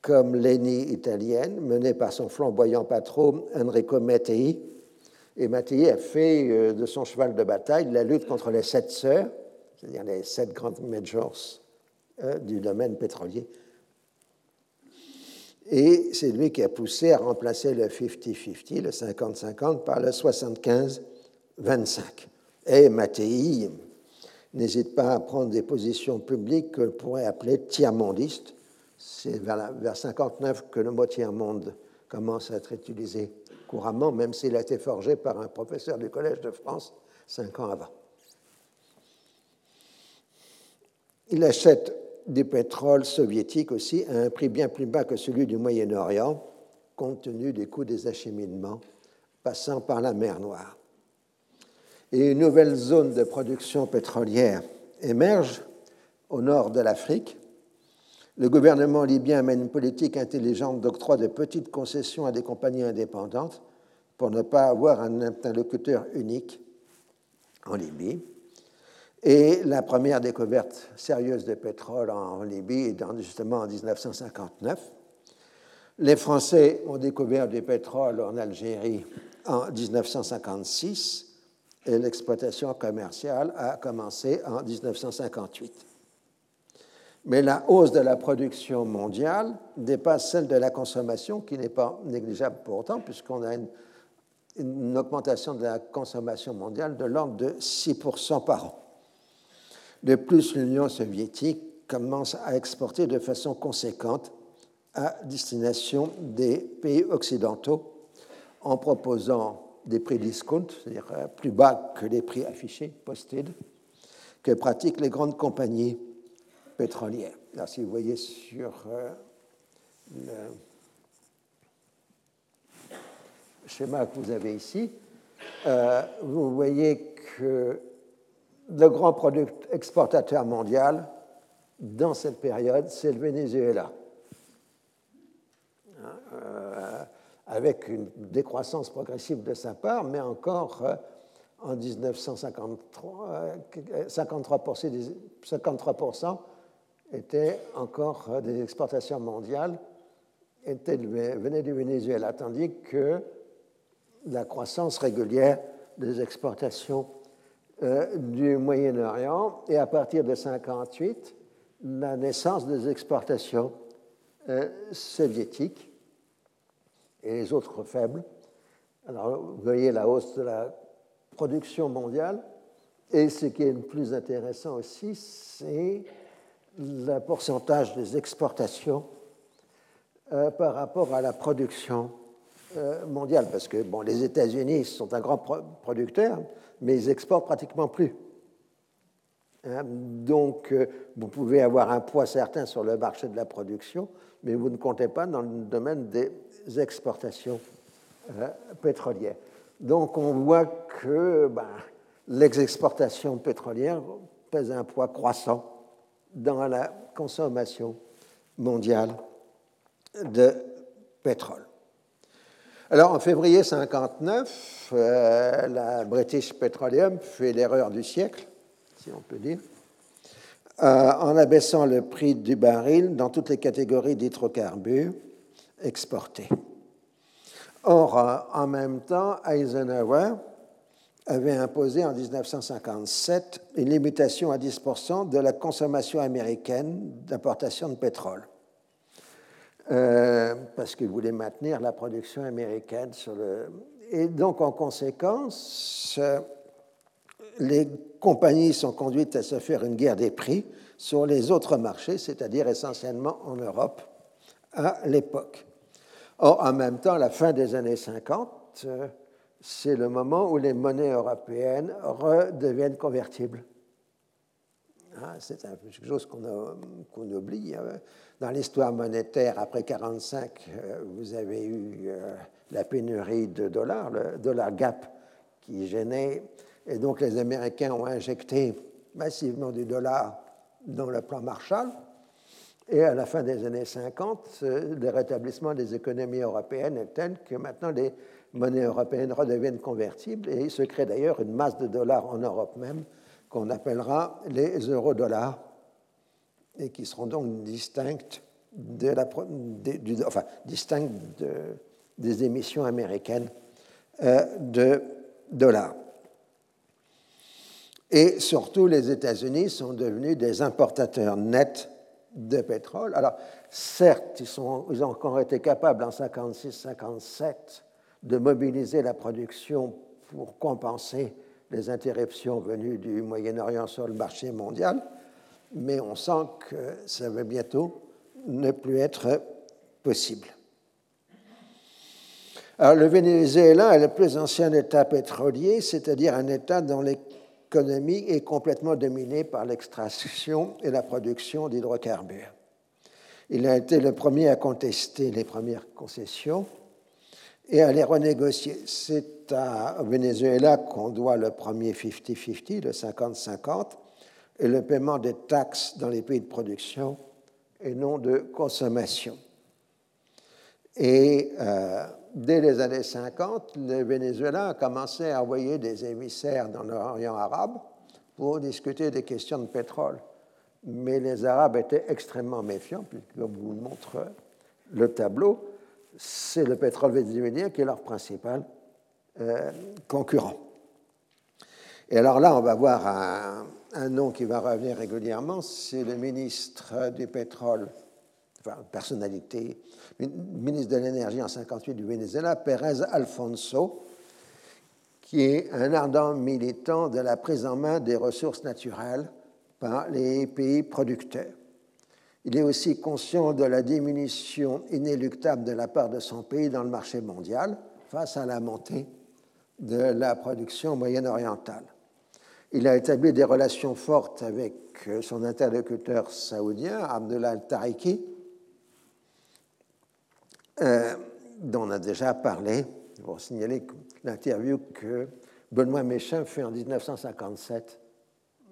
comme l'ENI italienne, menée par son flamboyant patron Enrico Mattei. Et Mattei a fait euh, de son cheval de bataille la lutte contre les sept sœurs, c'est-à-dire les sept grandes majors euh, du domaine pétrolier. Et c'est lui qui a poussé à remplacer le 50-50, le 50-50, par le 75-25. Et Mattei n'hésite pas à prendre des positions publiques que pourrait appeler tiers-mondistes. C'est vers, vers 59 que le mot tiers-monde commence à être utilisé couramment, même s'il a été forgé par un professeur du Collège de France cinq ans avant. Il achète du pétrole soviétique aussi à un prix bien plus bas que celui du Moyen-Orient, compte tenu des coûts des acheminements passant par la mer Noire. Et une nouvelle zone de production pétrolière émerge au nord de l'Afrique. Le gouvernement libyen mène une politique intelligente d'octroi de petites concessions à des compagnies indépendantes pour ne pas avoir un interlocuteur unique en Libye. Et la première découverte sérieuse de pétrole en Libye est justement en 1959. Les Français ont découvert du pétrole en Algérie en 1956 et l'exploitation commerciale a commencé en 1958. Mais la hausse de la production mondiale dépasse celle de la consommation, qui n'est pas négligeable pour autant, puisqu'on a une, une, augmentation de la consommation mondiale de l'ordre de 6% par an. De plus, l'Union soviétique commence à exporter de façon conséquente à destination des pays occidentaux en proposant des prix discount, c'est-à-dire euh, plus bas que les prix affichés, posted, que pratiquent les grandes compagnies pétrolières. Là, si vous voyez sur euh, le schéma que vous avez ici, euh, vous voyez que le grand produit exportateur mondial dans cette période, c'est le Venezuela. Hein, avec une décroissance progressive de sa part, mais encore euh, en 1953, 53%, 53 étaient encore euh, des exportations mondiales étaient, venaient du Venezuela, tandis que la croissance régulière des exportations euh, du Moyen-Orient et à partir de 1958, la naissance des exportations soviétiques et les autres faibles. Alors, vous voyez la hausse de la production mondiale. Et ce qui est le plus intéressant aussi, c'est le pourcentage des exportations euh, par rapport à la production euh, mondiale. Parce que bon, les États-Unis sont un grand producteur, mais ils exportent pratiquement plus. Hein, donc, euh, vous pouvez avoir un poids certain sur le marché de la production, mais vous ne comptez pas dans le domaine des exportations euh, pétrolières. Donc on voit que ben, les exportations pétrolières pèsent un poids croissant dans la consommation mondiale de pétrole. Alors en février 1959, euh, la British Petroleum fait l'erreur du siècle, si on peut dire, euh, en abaissant le prix du baril dans toutes les catégories d'hydrocarbures exportés. Or, euh, en même temps, Eisenhower avait imposé en 1957 une limitation à 10% de la consommation américaine d'importation de pétrole. Euh, parce qu'il voulait maintenir la production américaine sur le. Et donc, en conséquence, les compagnies sont conduites à se faire une guerre des prix sur les autres marchés, c'est-à-dire essentiellement en Europe à l'époque. Or, en même temps, la fin des années 50, euh, c'est le moment où les monnaies européennes redeviennent convertibles. Ah, c'est quelque chose qu'on oublie. Hein. Dans l'histoire monétaire, après 1945, euh, vous avez eu euh, la pénurie de dollars, le dollar gap qui gênait, et donc les Américains ont injecté massivement du dollar dans le plan Marshall. Et à la fin des années 50, euh, le rétablissement des économies européennes est tel que maintenant les monnaies européennes redeviennent convertibles et il se crée d'ailleurs une masse de dollars en Europe même qu'on appellera les euro-dollars et qui seront donc distinctes, des émissions américaines euh, de dollars. Et surtout, les États-Unis sont devenus des importateurs nets de pétrole. Alors, certes, ils, ont encore été capables en 56-57 de mobiliser la production pour compenser les interruptions venues du Moyen-Orient sur le marché mondial, mais on sent que ça va bientôt ne plus être possible. Alors, le Venezuela est le plus ancien État pétrolier, c'est-à-dire un État dont l'économie est complètement dominée par l'extraction et la production d'hydrocarbures. Il a été le premier à contester les premières concessions et à les renégocier. C'est à Venezuela qu'on doit le premier 50-50, le 50-50, et le paiement des taxes dans les pays de production et non de consommation. Et euh, dès les années 50, le Venezuela a commencé à envoyer des émissaires dans l'Orient arabe pour discuter des questions de pétrole. Mais les Arabes étaient extrêmement méfiants, puisque, comme vous le montre le tableau, c'est le pétrole vénézuélien qui est leur principal euh, concurrent. Et alors là, on va voir un, nom qui va revenir régulièrement, c'est le ministre du pétrole, enfin personnalité, ministre de l'énergie en 58 du Venezuela, Pérez Alfonso, qui est un ardent militant de la prise en main des ressources naturelles par les pays producteurs. Il est aussi conscient de la diminution inéluctable de la part de son pays dans le marché mondial face à la montée de la production moyen-orientale. Il a établi des relations fortes avec euh, son interlocuteur saoudien, Abdullah al-Tariki, euh, dont on a déjà parlé. Pour signaler l'interview que Benoît Méchin fait en 1957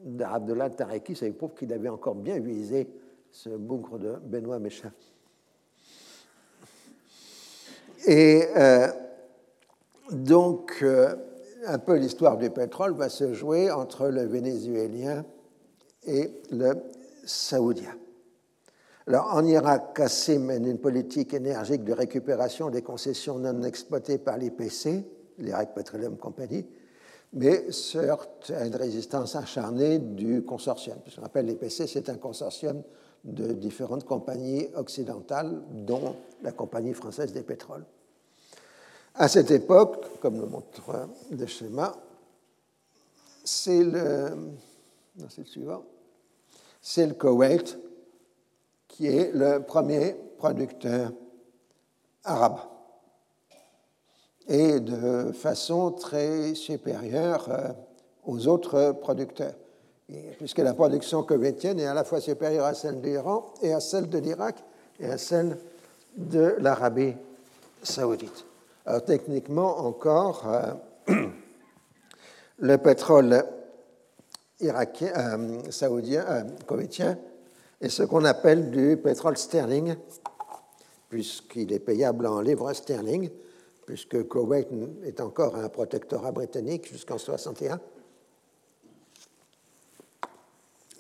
d'Abdullah al-Tariki, ça prouve qu'il avait encore bien visé ce bougre de Benoît Méchin. Et euh, donc, un peu l'histoire du pétrole va se jouer entre le vénézuélien et le saoudien. Alors, en Irak, Qassim mène une politique énergique de récupération des concessions non exploitées par l'IPC, l'Iraq Petroleum Company, mais se à une résistance acharnée du consortium. Ce qu'on appelle l'IPC, c'est un consortium de différentes compagnies occidentales, dont la Compagnie française des pétroles. À cette époque, comme le montre le schéma, c'est le, suivant, c'est le Koweït qui est le premier producteur arabe. Et de façon très supérieure euh, aux autres producteurs, puisque la production koweïtienne est à la fois supérieure à celle de l'Iran et à celle de l'Irak et à celle de l'Arabie saoudite. Alors, techniquement encore, euh, le pétrole irakien, euh, saoudien, euh, est ce qu'on appelle du pétrole sterling, puisqu'il est payable en livres sterling, puisque Koweït est encore un protectorat britannique jusqu'en 61.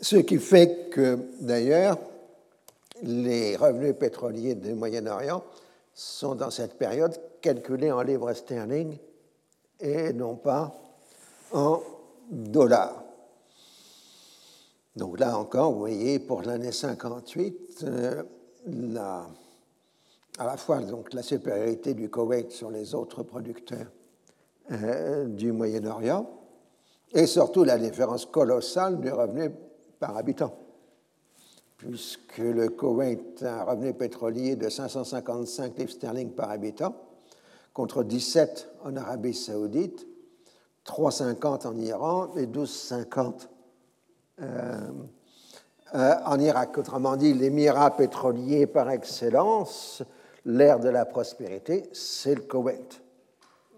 Ce qui fait que, d'ailleurs, les revenus pétroliers du Moyen-Orient sont dans cette période calculés en livres sterling et non pas en dollars. Donc là encore, vous voyez, pour l'année 58, euh, à la fois la supériorité du Koweït sur les autres producteurs euh, du Moyen-Orient et surtout la différence colossale du revenu par habitant puisque le Koweït a un revenu pétrolier de 555 livres sterling par habitant, contre 17 en Arabie saoudite, 3,50 en Iran et 12,50 euh, euh, en Irak. Autrement dit, l'émirat pétrolier par excellence, l'ère de la prospérité, c'est le Koweït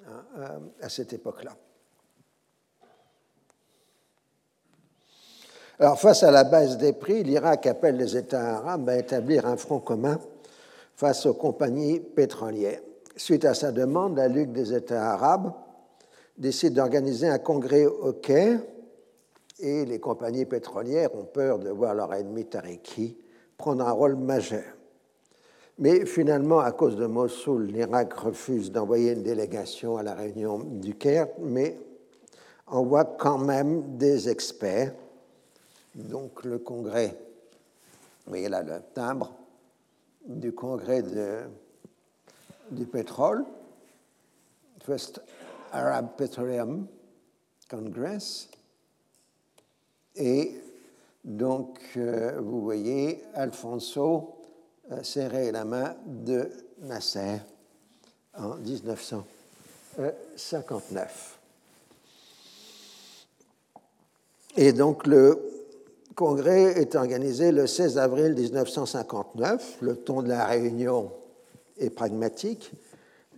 hein, euh, à cette époque-là. Alors, face à la baisse des prix, l'Irak appelle les États arabes à établir un front commun face aux compagnies pétrolières. Suite à sa demande, la Ligue des États arabes décide d'organiser un congrès au Caire et les compagnies pétrolières ont peur de voir leur ennemi Tariki prendre un rôle majeur. Mais finalement, à cause de Mossoul, l'Irak refuse d'envoyer une délégation à la réunion du Caire, mais envoie quand même des experts donc le congrès, vous voyez là le timbre du congrès du pétrole, First Arab Petroleum Congress, et donc euh, vous voyez Alfonso euh, serrer la main de Nasser en 1959. Et donc le congrès est organisé le 16 avril 1959. Le ton de la réunion est pragmatique.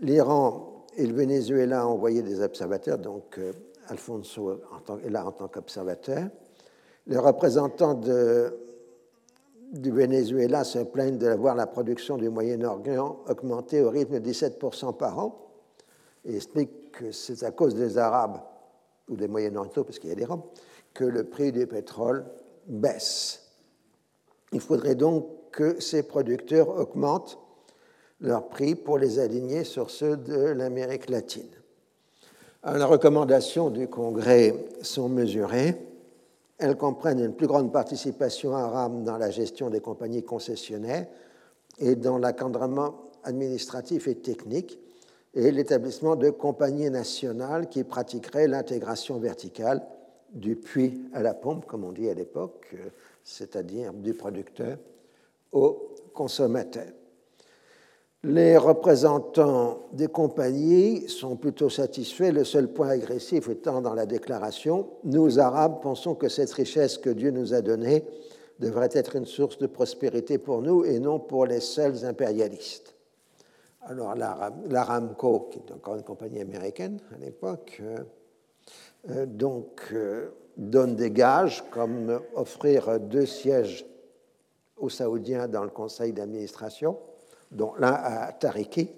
L'Iran et le Venezuela ont envoyé des observateurs, donc euh, Alfonso est là en tant qu'observateur. Les représentants du Venezuela se plaignent de voir la production du Moyen-Orient augmenter au rythme de 17% par an et expliquent que c'est à cause des Arabes ou des Moyen-Orientaux, parce qu'il y a des Arabes, que le prix du pétrole baisse. Il faudrait donc que ces producteurs augmentent leurs prix pour les aligner sur ceux de l'Amérique latine. les recommandations du Congrès sont mesurées. Elles comprennent une plus grande participation arabe dans la gestion des compagnies concessionnaires et dans l'encadrement administratif et technique, et l'établissement de compagnies nationales qui pratiqueraient l'intégration verticale du puits à la pompe, comme on dit à l'époque, euh, c'est-à-dire du producteur au consommateur. Les représentants des compagnies sont plutôt satisfaits, le seul point agressif étant dans la déclaration Nous, Arabes, pensons que cette richesse que Dieu nous a donnée devrait être une source de prospérité pour nous et non pour les seuls impérialistes. Alors l'Aramco, qui est encore une compagnie américaine à l'époque, euh, donc euh, donne des gages comme offrir deux sièges aux Saoudiens dans le conseil d'administration, dont l'un à Tariki.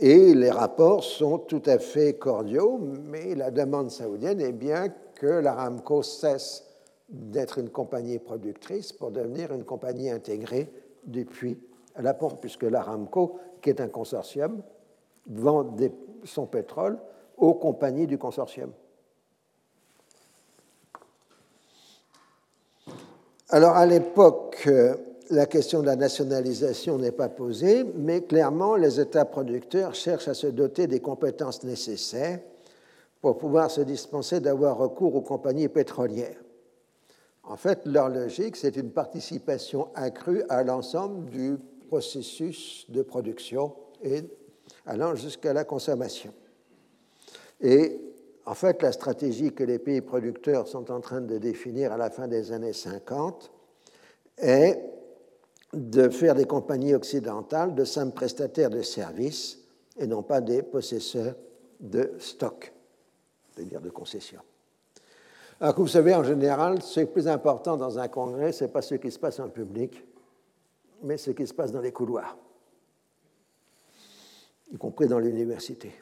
Et les rapports sont tout à fait cordiaux, mais la demande saoudienne est bien que l'Aramco cesse d'être une compagnie productrice pour devenir une compagnie intégrée depuis la pompe, puisque l'Aramco, qui est un consortium, vend son pétrole aux compagnies du consortium. Alors à l'époque, euh, la question de la nationalisation n'est pas posée, mais clairement, les États producteurs cherchent à se doter des compétences nécessaires pour pouvoir se dispenser d'avoir recours aux compagnies pétrolières. En fait, leur logique, c'est une participation accrue à l'ensemble du processus de production et allant jusqu'à la consommation. Et en fait, la stratégie que les pays producteurs sont en train de définir à la fin des années 50 est de faire des compagnies occidentales de simples prestataires de services et non pas des possesseurs de stock, c'est-à-dire de concessions. Alors que vous savez, en général, ce qui est plus important dans un congrès, ce n'est pas ce qui se passe en public, mais ce qui se passe dans les couloirs, y compris dans l'université.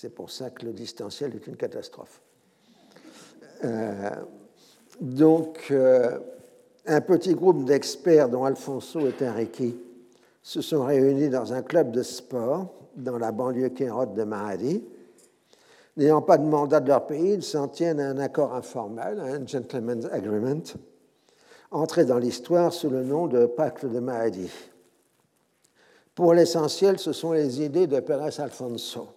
C'est pour ça que le distanciel est une catastrophe. Euh, donc, euh, un petit groupe d'experts, dont Alfonso et Enrique, se sont réunis dans un club de sport dans la banlieue kérote de Mahadi. N'ayant pas de mandat de leur pays, ils s'en tiennent à un accord informel, un gentleman's agreement, entré dans l'histoire sous le nom de pacte de Mahadi. Pour l'essentiel, ce sont les idées de Pérez Alfonso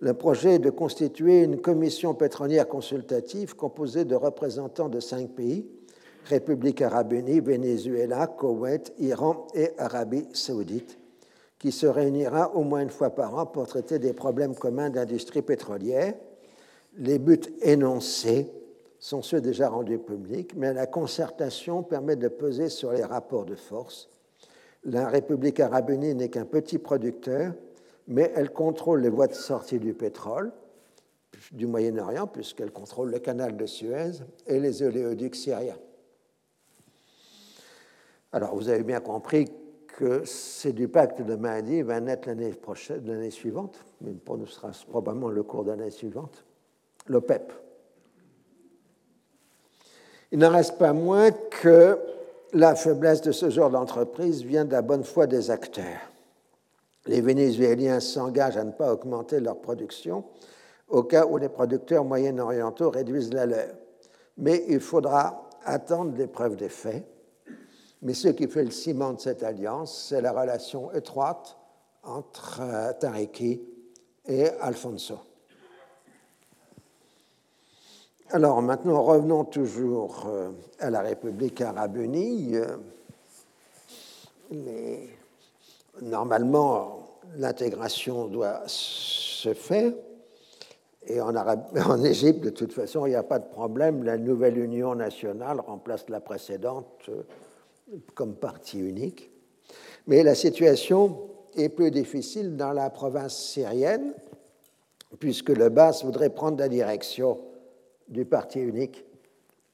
le projet est de constituer une commission pétrolière consultative composée de représentants de cinq pays, République arabe unie, Venezuela, Koweït, Iran et Arabie saoudite, qui se réunira au moins une fois par an pour traiter des problèmes communs d'industrie pétrolière. Les buts énoncés sont ceux déjà rendus publics, mais la concertation permet de peser sur les rapports de force. La République arabe unie n'est qu'un petit producteur, mais elle contrôle les voies de sortie du pétrole du Moyen-Orient, puisqu'elle contrôle le canal de Suez et les oléoducs syriens. Alors, vous avez bien compris que c'est du pacte de Mahdi va naître l'année prochaine, l'année suivante, mais pour nous sera probablement le cours de l'année suivante, l'OPEP. Il n'en reste pas moins que la faiblesse de ce genre d'entreprise vient de la bonne foi des acteurs. Les Vénézuéliens s'engagent à ne pas augmenter leur production au cas où les producteurs moyen-orientaux réduisent la leur. Mais il faudra attendre des preuves des faits. Mais ce qui fait le ciment de cette alliance, c'est la relation étroite entre euh, Tariki et Alfonso. Alors maintenant, revenons toujours euh, à la République arabe unie. Euh, normalement, l'intégration doit se faire. Et [LAUGHS] en, Égypte, de toute façon, il n'y a pas de problème. La nouvelle union nationale remplace la précédente euh, comme partie unique. Mais la situation est plus difficile dans la province syrienne, puisque le BAS voudrait prendre la direction du parti unique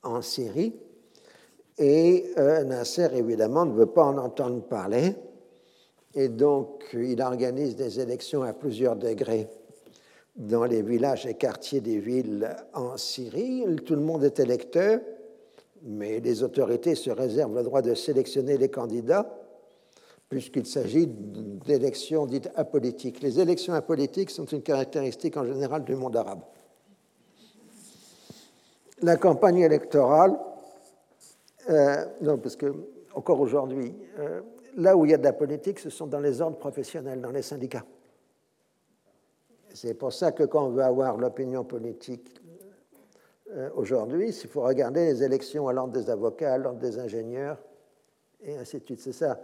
en Syrie. Et euh, Nasser, évidemment, ne veut pas en entendre parler. Et donc, il organise des élections à plusieurs degrés dans les villages et quartiers des villes en Syrie. Tout le monde est électeur, mais les autorités se réservent le droit de sélectionner les candidats puisqu'il s'agit d'élections dites apolitiques. Les élections apolitiques sont une caractéristique en général du monde arabe la campagne électorale, euh, non, parce que encore aujourd'hui, euh, là où il y a de la politique, ce sont dans les ordres professionnels, dans les syndicats. C'est pour ça que quand on veut avoir l'opinion politique euh, aujourd'hui, il faut regarder les élections à l'ordre des avocats, à l'ordre des ingénieurs, et ainsi de suite. C'est ça,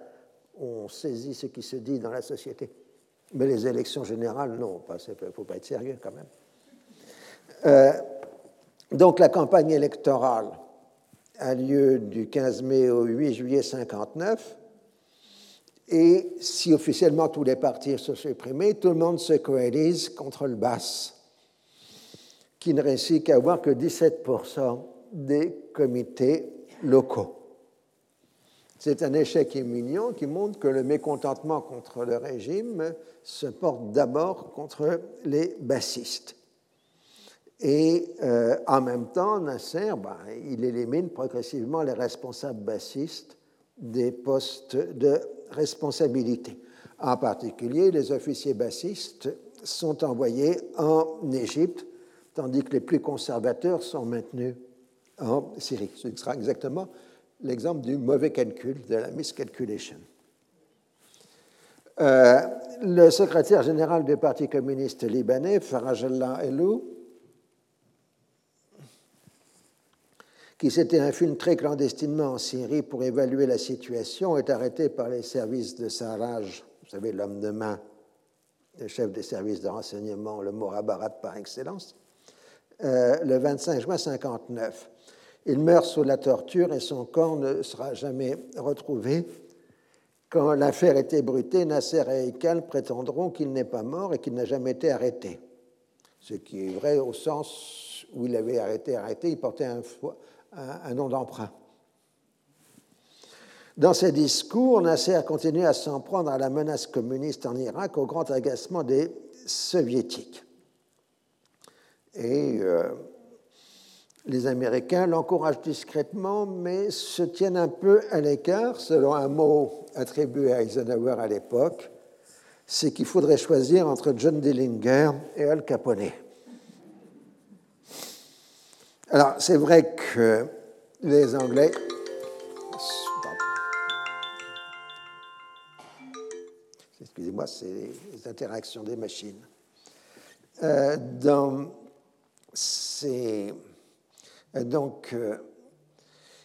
on saisit ce qui se dit dans la société. Mais les élections générales, non, il ne faut pas être sérieux quand même. Donc la campagne électorale a lieu du 15 mai au 8 juillet 59. Et si officiellement tous les partis sont supprimés, tout le monde se coalise contre le BAS, qui ne réussit qu'à avoir que 17% des comités locaux. C'est un échec humiliant qui montre que le mécontentement contre le régime se porte d'abord contre les bassistes. Et euh, en même temps, Nasser, ben, il élimine progressivement les responsables bassistes des postes de responsabilité. En particulier, les officiers bassistes sont envoyés en Égypte, tandis que les plus conservateurs sont maintenus en Syrie. Ce sera exactement l'exemple du mauvais calcul, de la miscalculation. Euh, le secrétaire général du Parti communiste libanais, Farajallah Elou, qui s'était infiltré clandestinement en Syrie pour évaluer la situation, est arrêté par les services de Sarraj, vous savez, l'homme de main, le chef des services de renseignement, le Morabarat par excellence, euh, le 25 juin 59. Il meurt sous la torture et son corps ne sera jamais retrouvé. Quand l'affaire est ébruitée, Nasser et Eikal prétendront qu'il n'est pas mort et qu'il n'a jamais été arrêté. Ce qui est vrai au sens où il avait arrêté, arrêté, il portait un, un nom d'emprunt. Dans ses discours, Nasser a continué à s'en prendre à la menace communiste en Irak au grand agacement des soviétiques. Et euh, les Américains l'encouragent discrètement, mais se tiennent un peu à l'écart, selon un mot attribué à Eisenhower à l'époque, c'est qu'il faudrait choisir entre John Dillinger et Al Capone. Alors, c'est vrai que les Anglais. Excusez-moi, c'est les interactions des machines. Euh, dans ces, donc, euh,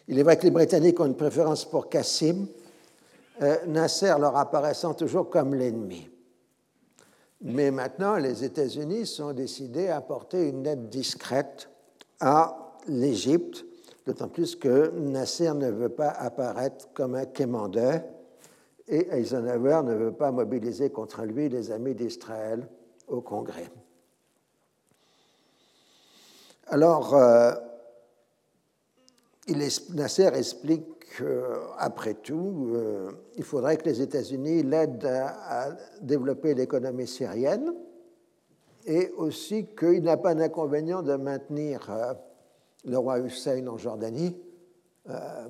Il est vrai que les Britanniques ont une préférence pour Kassim, euh, Nasser leur apparaissant toujours comme l'ennemi. Mais maintenant, les États-Unis sont décidés à apporter une aide discrète à l'Égypte, d'autant plus que Nasser ne veut pas apparaître comme un quémandeur et Eisenhower ne veut pas mobiliser contre lui les amis d'Israël au Congrès. Alors, euh, Nasser explique qu'après tout, euh, il faudrait que les États-Unis l'aident à, développer l'économie syrienne et aussi qu'il n'a pas d'inconvénient de maintenir euh, le roi Hussein en Jordanie,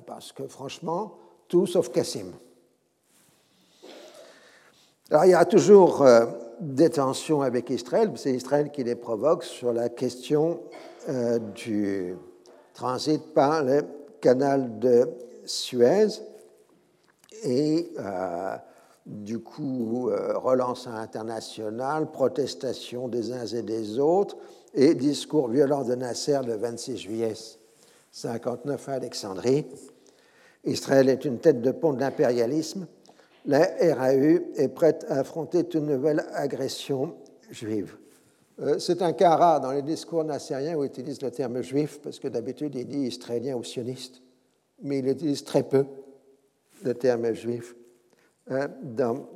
parce que franchement, tout sauf Kassim. Alors il y a toujours des tensions avec Israël, c'est Israël qui les provoque sur la question euh, du transit par le canal de Suez et euh, du coup euh, relance internationale, protestation des uns et des autres et discours violent de Nasser le 26 juillet 59 à Alexandrie. Israël est une tête de pont de l'impérialisme. La RAU est prête à affronter toute nouvelle agression juive. Euh, c'est un cas rare dans les discours nassériens où il utilise le terme juif, parce que d'habitude il dit israélien ou sioniste, mais il utilise très peu le terme juif dans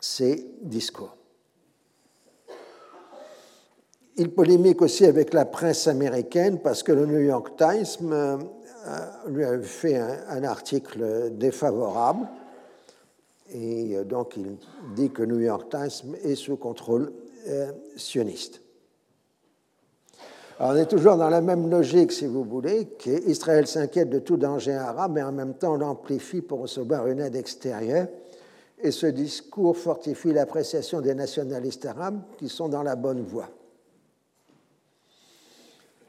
ses discours. Il polémique aussi avec la presse américaine parce que le New York Times euh, lui a fait un, article défavorable et euh, donc il dit que New York Times est sous contrôle euh, sioniste. on est toujours dans la même logique, si vous voulez, qu'Israël s'inquiète de tout danger arabe, mais en même temps l'amplifie pour recevoir une aide extérieure. Et ce discours fortifie l'appréciation des nationalistes arabes qui sont dans la bonne voie.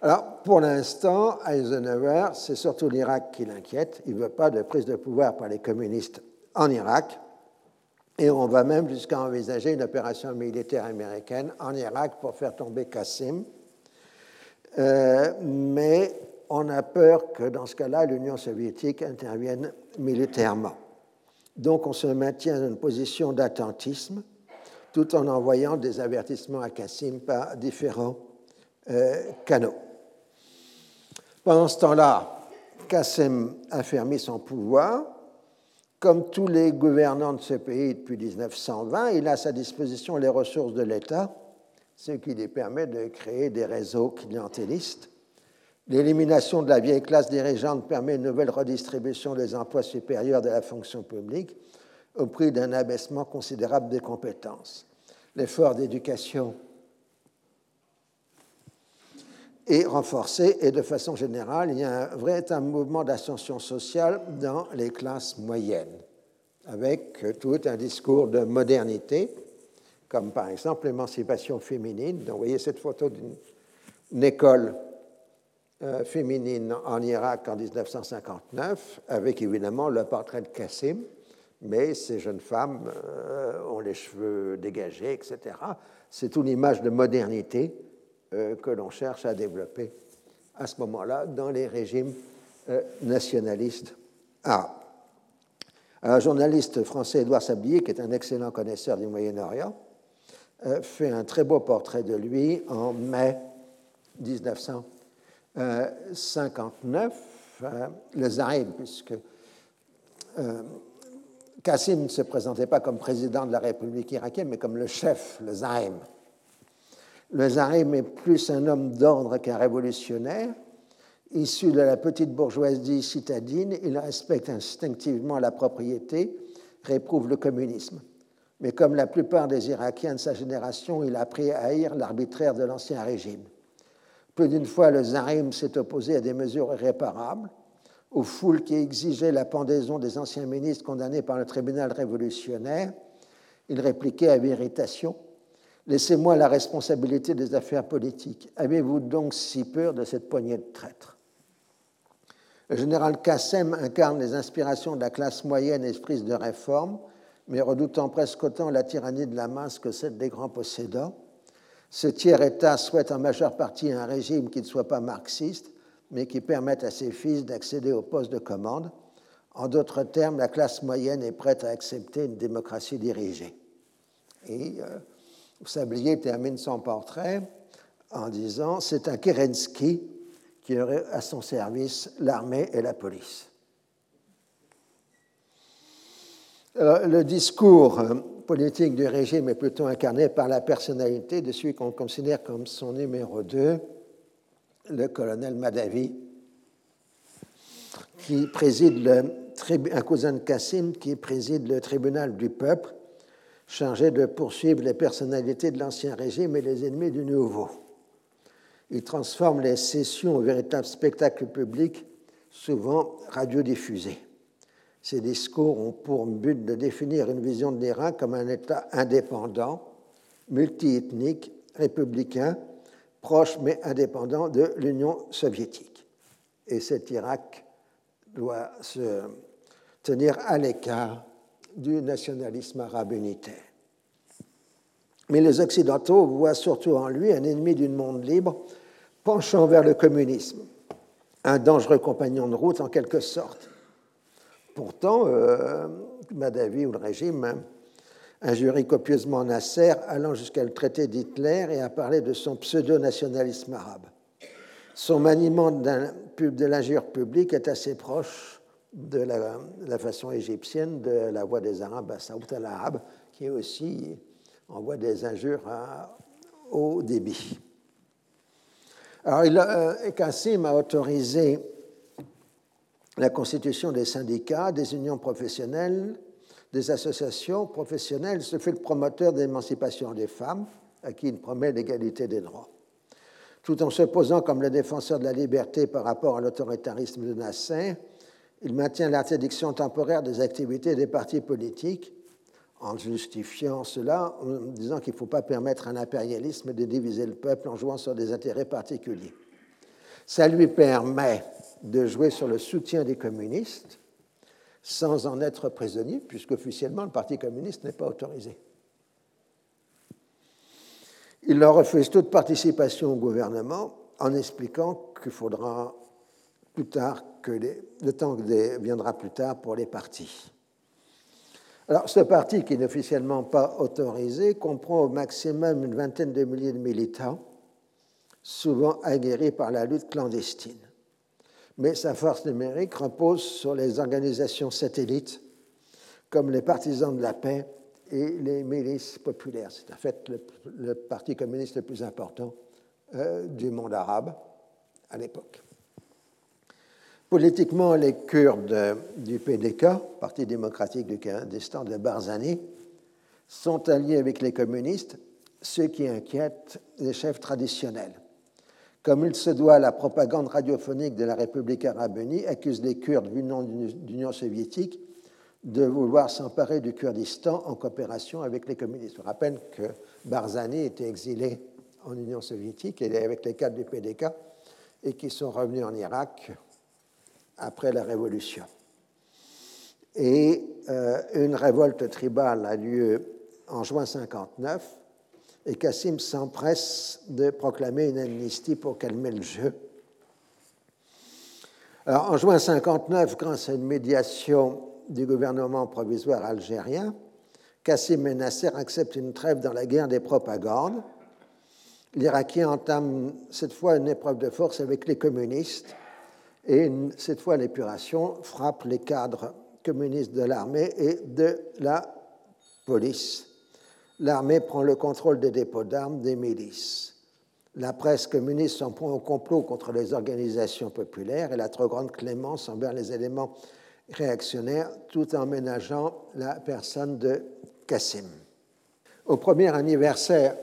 Alors, pour l'instant, Eisenhower, c'est surtout l'Irak qui l'inquiète. Il ne veut pas de prise de pouvoir par les communistes en Irak. Et on va même jusqu'à envisager une opération militaire américaine en Irak pour faire tomber Qassim. Euh, mais on a peur que dans ce cas-là, l'Union soviétique intervienne militairement. Donc on se maintient dans une position d'attentisme tout en envoyant des avertissements à Qassim par différents euh, canaux. Pendant ce temps-là, Qassim affermit son pouvoir comme tous les gouvernants de ce pays depuis 1920, il a à sa disposition les ressources de l'État, ce qui lui permet de créer des réseaux clientélistes. L'élimination de la vieille classe dirigeante permet une nouvelle redistribution des emplois supérieurs de la fonction publique au prix d'un abaissement considérable des compétences. L'effort d'éducation est renforcé et de façon générale, il y a un véritable mouvement d'ascension sociale dans les classes moyennes, avec tout un discours de modernité, comme par exemple l'émancipation féminine. Donc, vous voyez cette photo d'une école euh, féminine en Irak en 1959, avec évidemment le portrait de Kassim, mais ces jeunes femmes euh, ont les cheveux dégagés, etc. C'est une image de modernité euh, que l'on cherche à développer à ce moment-là dans les régimes nationalistes arabes. Un journaliste français, Édouard Sablier, qui est un excellent connaisseur du Moyen-Orient, fait un très beau portrait de lui en mai 1959. Le Zaïm, puisque Kassim ne se présentait pas comme président de la République irakienne, mais comme le chef, le Zaïm. Le Zarim est plus un homme d'ordre qu'un révolutionnaire. Issu de la petite bourgeoisie citadine, il respecte instinctivement la propriété, réprouve le communisme. Mais comme la plupart des Irakiens de sa génération, il a appris à haïr l'arbitraire de l'ancien régime. Plus d'une fois, le Zarim s'est opposé à des mesures irréparables, aux foules qui exigeaient la pendaison des anciens ministres condamnés par le tribunal révolutionnaire. Il répliquait avec irritation Laissez-moi la responsabilité des affaires politiques. Avez-vous donc si peur de cette poignée de traîtres? Le général Kassem incarne les inspirations de la classe moyenne esprise de réforme, mais redoutant presque autant la tyrannie de la masse que celle des grands possédants. Ce tiers-État souhaite en majeure partie un régime qui ne soit pas marxiste, mais qui permettent à ses fils d'accéder au poste de commande. En d'autres termes, la classe moyenne est prête à accepter une démocratie dirigée. Et euh, Sablier termine son portrait en disant C'est un Kerensky qui aurait à son service l'armée et la police. Le discours euh, politique du régime est plutôt incarné par la personnalité de celui qu'on considère comme son numéro 2, le colonel Madavi, qui préside un cousin de Kassim qui préside le tribunal du peuple, chargé de poursuivre les personnalités de l'ancien régime et les ennemis du nouveau. Il transforme les sessions en véritable spectacle public, souvent radiodiffusé. Ces discours ont pour but de définir une vision de l'Irak comme un État indépendant, multiethnique, républicain, proche mais indépendant de l'Union soviétique. Et cet Irak doit se tenir à l'écart du nationalisme arabe unitaire. Mais les Occidentaux voient surtout en lui un ennemi du monde libre penchant vers le communisme, un dangereux compagnon de route en quelque sorte. Pourtant, euh, Madavi ou le régime injurie copieusement Nasser, allant jusqu'à le traiter d'Hitler et à parler de son pseudo-nationalisme arabe. Son maniement de l'injure publique est assez proche de la, façon égyptienne de la voix des Arabes à Saoud al-Arab, qui aussi envoie des injures à haut débit. Alors, il euh, a autorisé la constitution des syndicats, des unions professionnelles, des associations professionnelles, se fait le promoteur d'émancipation des femmes, à qui il promet l'égalité des droits. Tout en se posant comme le défenseur de la liberté par rapport à l'autoritarisme de Nasser, il maintient l'interdiction temporaire des activités des partis politiques, en justifiant cela en disant qu'il ne faut pas permettre à l'impérialisme de diviser le peuple en jouant sur des intérêts particuliers. Ça lui permet de jouer sur le soutien des communistes sans en être prisonnier, puisqu'officiellement le Parti communiste n'est pas autorisé. Il leur refuse toute participation au gouvernement en expliquant qu'il faudra plus tard que le temps viendra plus tard pour les partis. Alors, ce parti, qui n'est officiellement pas autorisé, comprend au maximum une vingtaine de milliers de militants, souvent aguerris par la lutte clandestine mais sa force numérique repose sur les organisations satellites comme les partisans de la paix et les milices populaires. C'est en fait le, parti communiste le plus important euh, du monde arabe à l'époque. Politiquement, les Kurdes du PDK, Parti démocratique du Kurdistan de Barzani, sont alliés avec les communistes, ce qui inquiète les chefs traditionnels comme il se doit, la propagande radiophonique de la République arabe unie accuse les Kurdes du nom d'Union soviétique de vouloir s'emparer du Kurdistan en coopération avec les communistes. Je rappelle que Barzani était exilé en Union soviétique et avec les cadres du PDK et qui sont revenus en Irak après la Révolution. Et euh, une révolte tribale a lieu en juin 59 et Kassim s'empresse de proclamer une amnistie pour calmer le jeu. en juin 59, grâce à une médiation du gouvernement provisoire algérien, Kassim et Nasser acceptent une trêve dans la guerre des propagandes. L'Irakien entame cette fois une épreuve de force avec les communistes et cette fois l'épuration frappe les cadres communistes de l'armée et de la police l'armée prend le contrôle des dépôts d'armes des milices. La presse communiste s'en prend au complot contre les organisations populaires et la trop grande clémence envers les éléments réactionnaires, tout en ménageant la personne de Kassim. Au premier anniversaire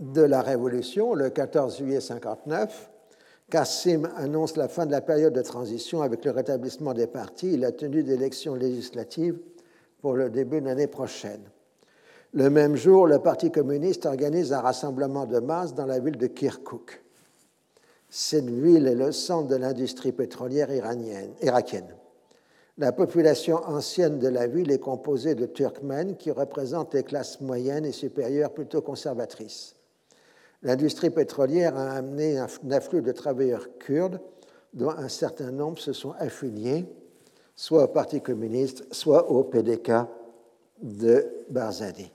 de la Révolution, le 14 juillet 59, Kassim annonce la fin de la période de transition avec le rétablissement des partis et la tenue d'élections législatives pour le début de l'année prochaine. Le même jour, le Parti communiste organise un rassemblement de masse dans la ville de Kirkuk. Cette ville est le centre de l'industrie pétrolière irakienne. La population ancienne de la ville est composée de Turkmènes qui représentent les classes moyennes et supérieures plutôt conservatrices. L'industrie pétrolière a amené un afflux de travailleurs kurdes dont un certain nombre se sont affiliés soit au Parti communiste, soit au PDK de Barzadi.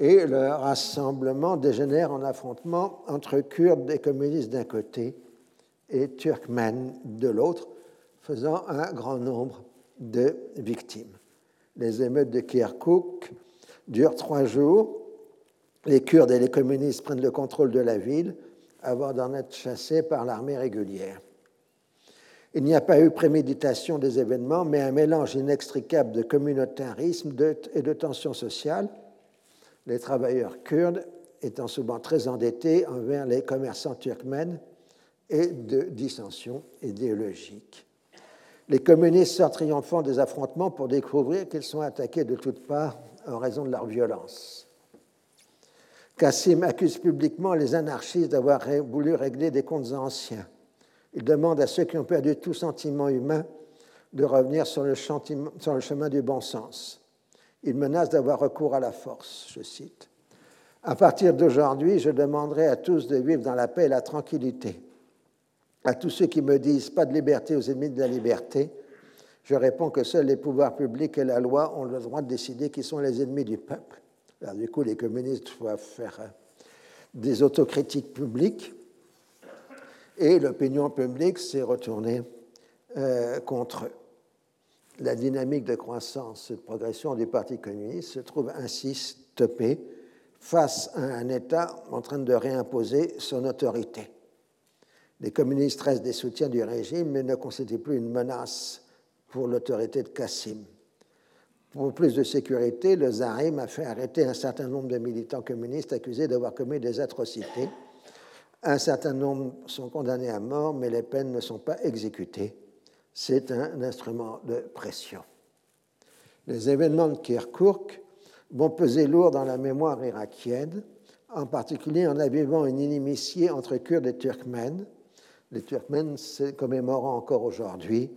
Et le rassemblement dégénère en affrontement entre Kurdes et communistes d'un côté et Turkmènes de l'autre, faisant un grand nombre de victimes. Les émeutes de Kirkuk durent trois jours. Les Kurdes et les communistes prennent le contrôle de la ville avant d'en être chassés par l'armée régulière. Il n'y a pas eu préméditation des événements, mais un mélange inextricable de communautarisme et de tensions sociales, les travailleurs kurdes étant souvent très endettés envers les commerçants turkmènes et de dissensions idéologiques. Les communistes sortent triomphant des affrontements pour découvrir qu'ils sont attaqués de toutes parts en raison de leur violence. Kassim accuse publiquement les anarchistes d'avoir voulu régler des comptes anciens il demande à ceux qui ont perdu tout sentiment humain de revenir sur le, chemin du bon sens. Il menace d'avoir recours à la force, je cite. À partir d'aujourd'hui, je demanderai à tous de vivre dans la paix et la tranquillité. À tous ceux qui me disent pas de liberté aux ennemis de la liberté, je réponds que seuls les pouvoirs publics et la loi ont le droit de décider qui sont les ennemis du peuple. Alors, du coup, les communistes doivent faire euh, des autocritiques publiques et l'opinion publique s'est retournée euh, contre eux. La dynamique de croissance et de progression du Parti communiste se trouve ainsi stoppée face à un État en train de réimposer son autorité. Les communistes restent des soutiens du régime, mais ne constituent plus une menace pour l'autorité de Kassim. Pour plus de sécurité, le Zarim a fait arrêter un certain nombre de militants communistes accusés d'avoir commis des atrocités un certain nombre sont condamnés à mort, mais les peines ne sont pas exécutées. C'est un instrument de pression. Les événements de Kirkuk vont peser lourd dans la mémoire irakienne, en particulier en avivant une inimitié entre Kurdes et Turkmènes. Les Turkmènes commémorant encore aujourd'hui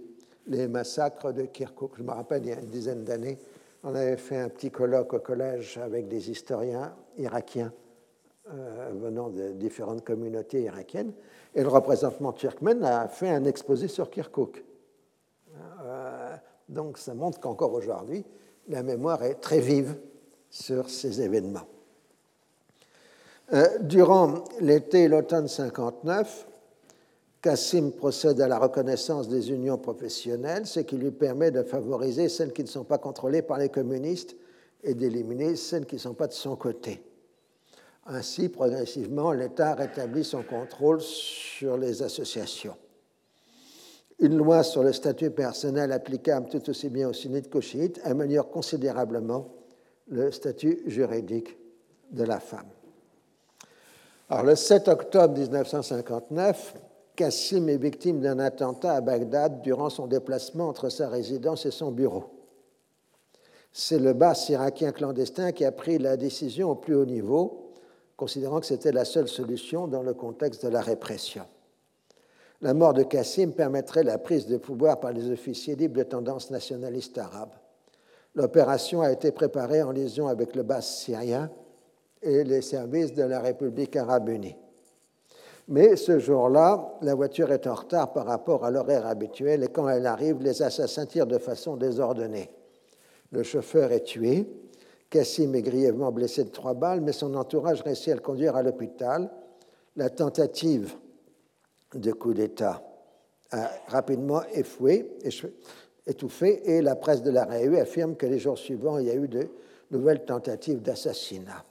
les massacres de Kirkuk. Je me rappelle, il y a une dizaine d'années, on avait fait un petit colloque au collège avec des historiens irakiens euh, venant de différentes communautés irakiennes. Et le représentement turkmène a fait un exposé sur Kirkuk. Donc ça montre qu'encore aujourd'hui, la mémoire est très vive sur ces événements. Euh, durant l'été et l'automne 59, Kassim procède à la reconnaissance des unions professionnelles, ce qui lui permet de favoriser celles qui ne sont pas contrôlées par les communistes et d'éliminer celles qui ne sont pas de son côté. Ainsi, progressivement, l'État rétablit son contrôle sur les associations. Une loi sur le statut personnel applicable tout aussi bien aux sunnites qu'aux chiites améliore considérablement le statut juridique de la femme. Alors, le 7 octobre 1959, Kassim est victime d'un attentat à Bagdad durant son déplacement entre sa résidence et son bureau. C'est le bas irakien clandestin qui a pris la décision au plus haut niveau considérant que c'était la seule solution dans le contexte de la répression. La mort de Kassim permettrait la prise de pouvoir par les officiers libres de tendance nationaliste arabe. L'opération a été préparée en liaison avec le bas syrien et les services de la République arabe unie. Mais ce jour-là, la voiture est en retard par rapport à l'horaire habituel et quand elle arrive, les assassins tirent de façon désordonnée. Le chauffeur est tué Cassim est grièvement blessé de trois balles, mais son entourage réussit à le conduire à l'hôpital. La tentative de coup d'État a rapidement effoué, étouffé et la presse de la Réu affirme que les jours suivants, il y a eu de nouvelles tentatives d'assassinat.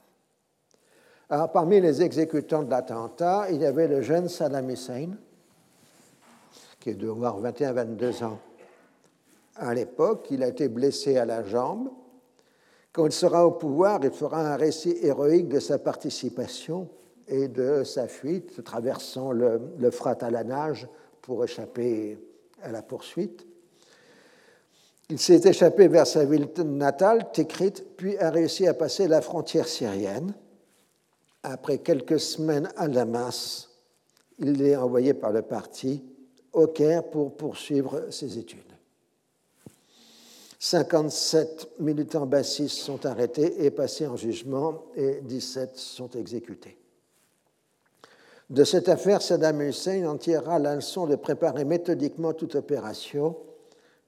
Alors, parmi les exécutants de l'attentat, il y avait le jeune Saddam Hussein, qui est de 21-22 ans à l'époque. Il a été blessé à la jambe quand il sera au pouvoir, il fera un récit héroïque de sa participation et de sa fuite, traversant le, le Frat à la nage pour échapper à la poursuite. Il s'est échappé vers sa ville natale, Tikrit, puis a réussi à passer la frontière syrienne. Après quelques semaines à Damas, il est envoyé par le parti au Caire pour poursuivre ses études. 57 militants bassistes sont arrêtés et passés en jugement et 17 sont exécutés. De cette affaire, Saddam Hussein en tirera la leçon de préparer méthodiquement toute opération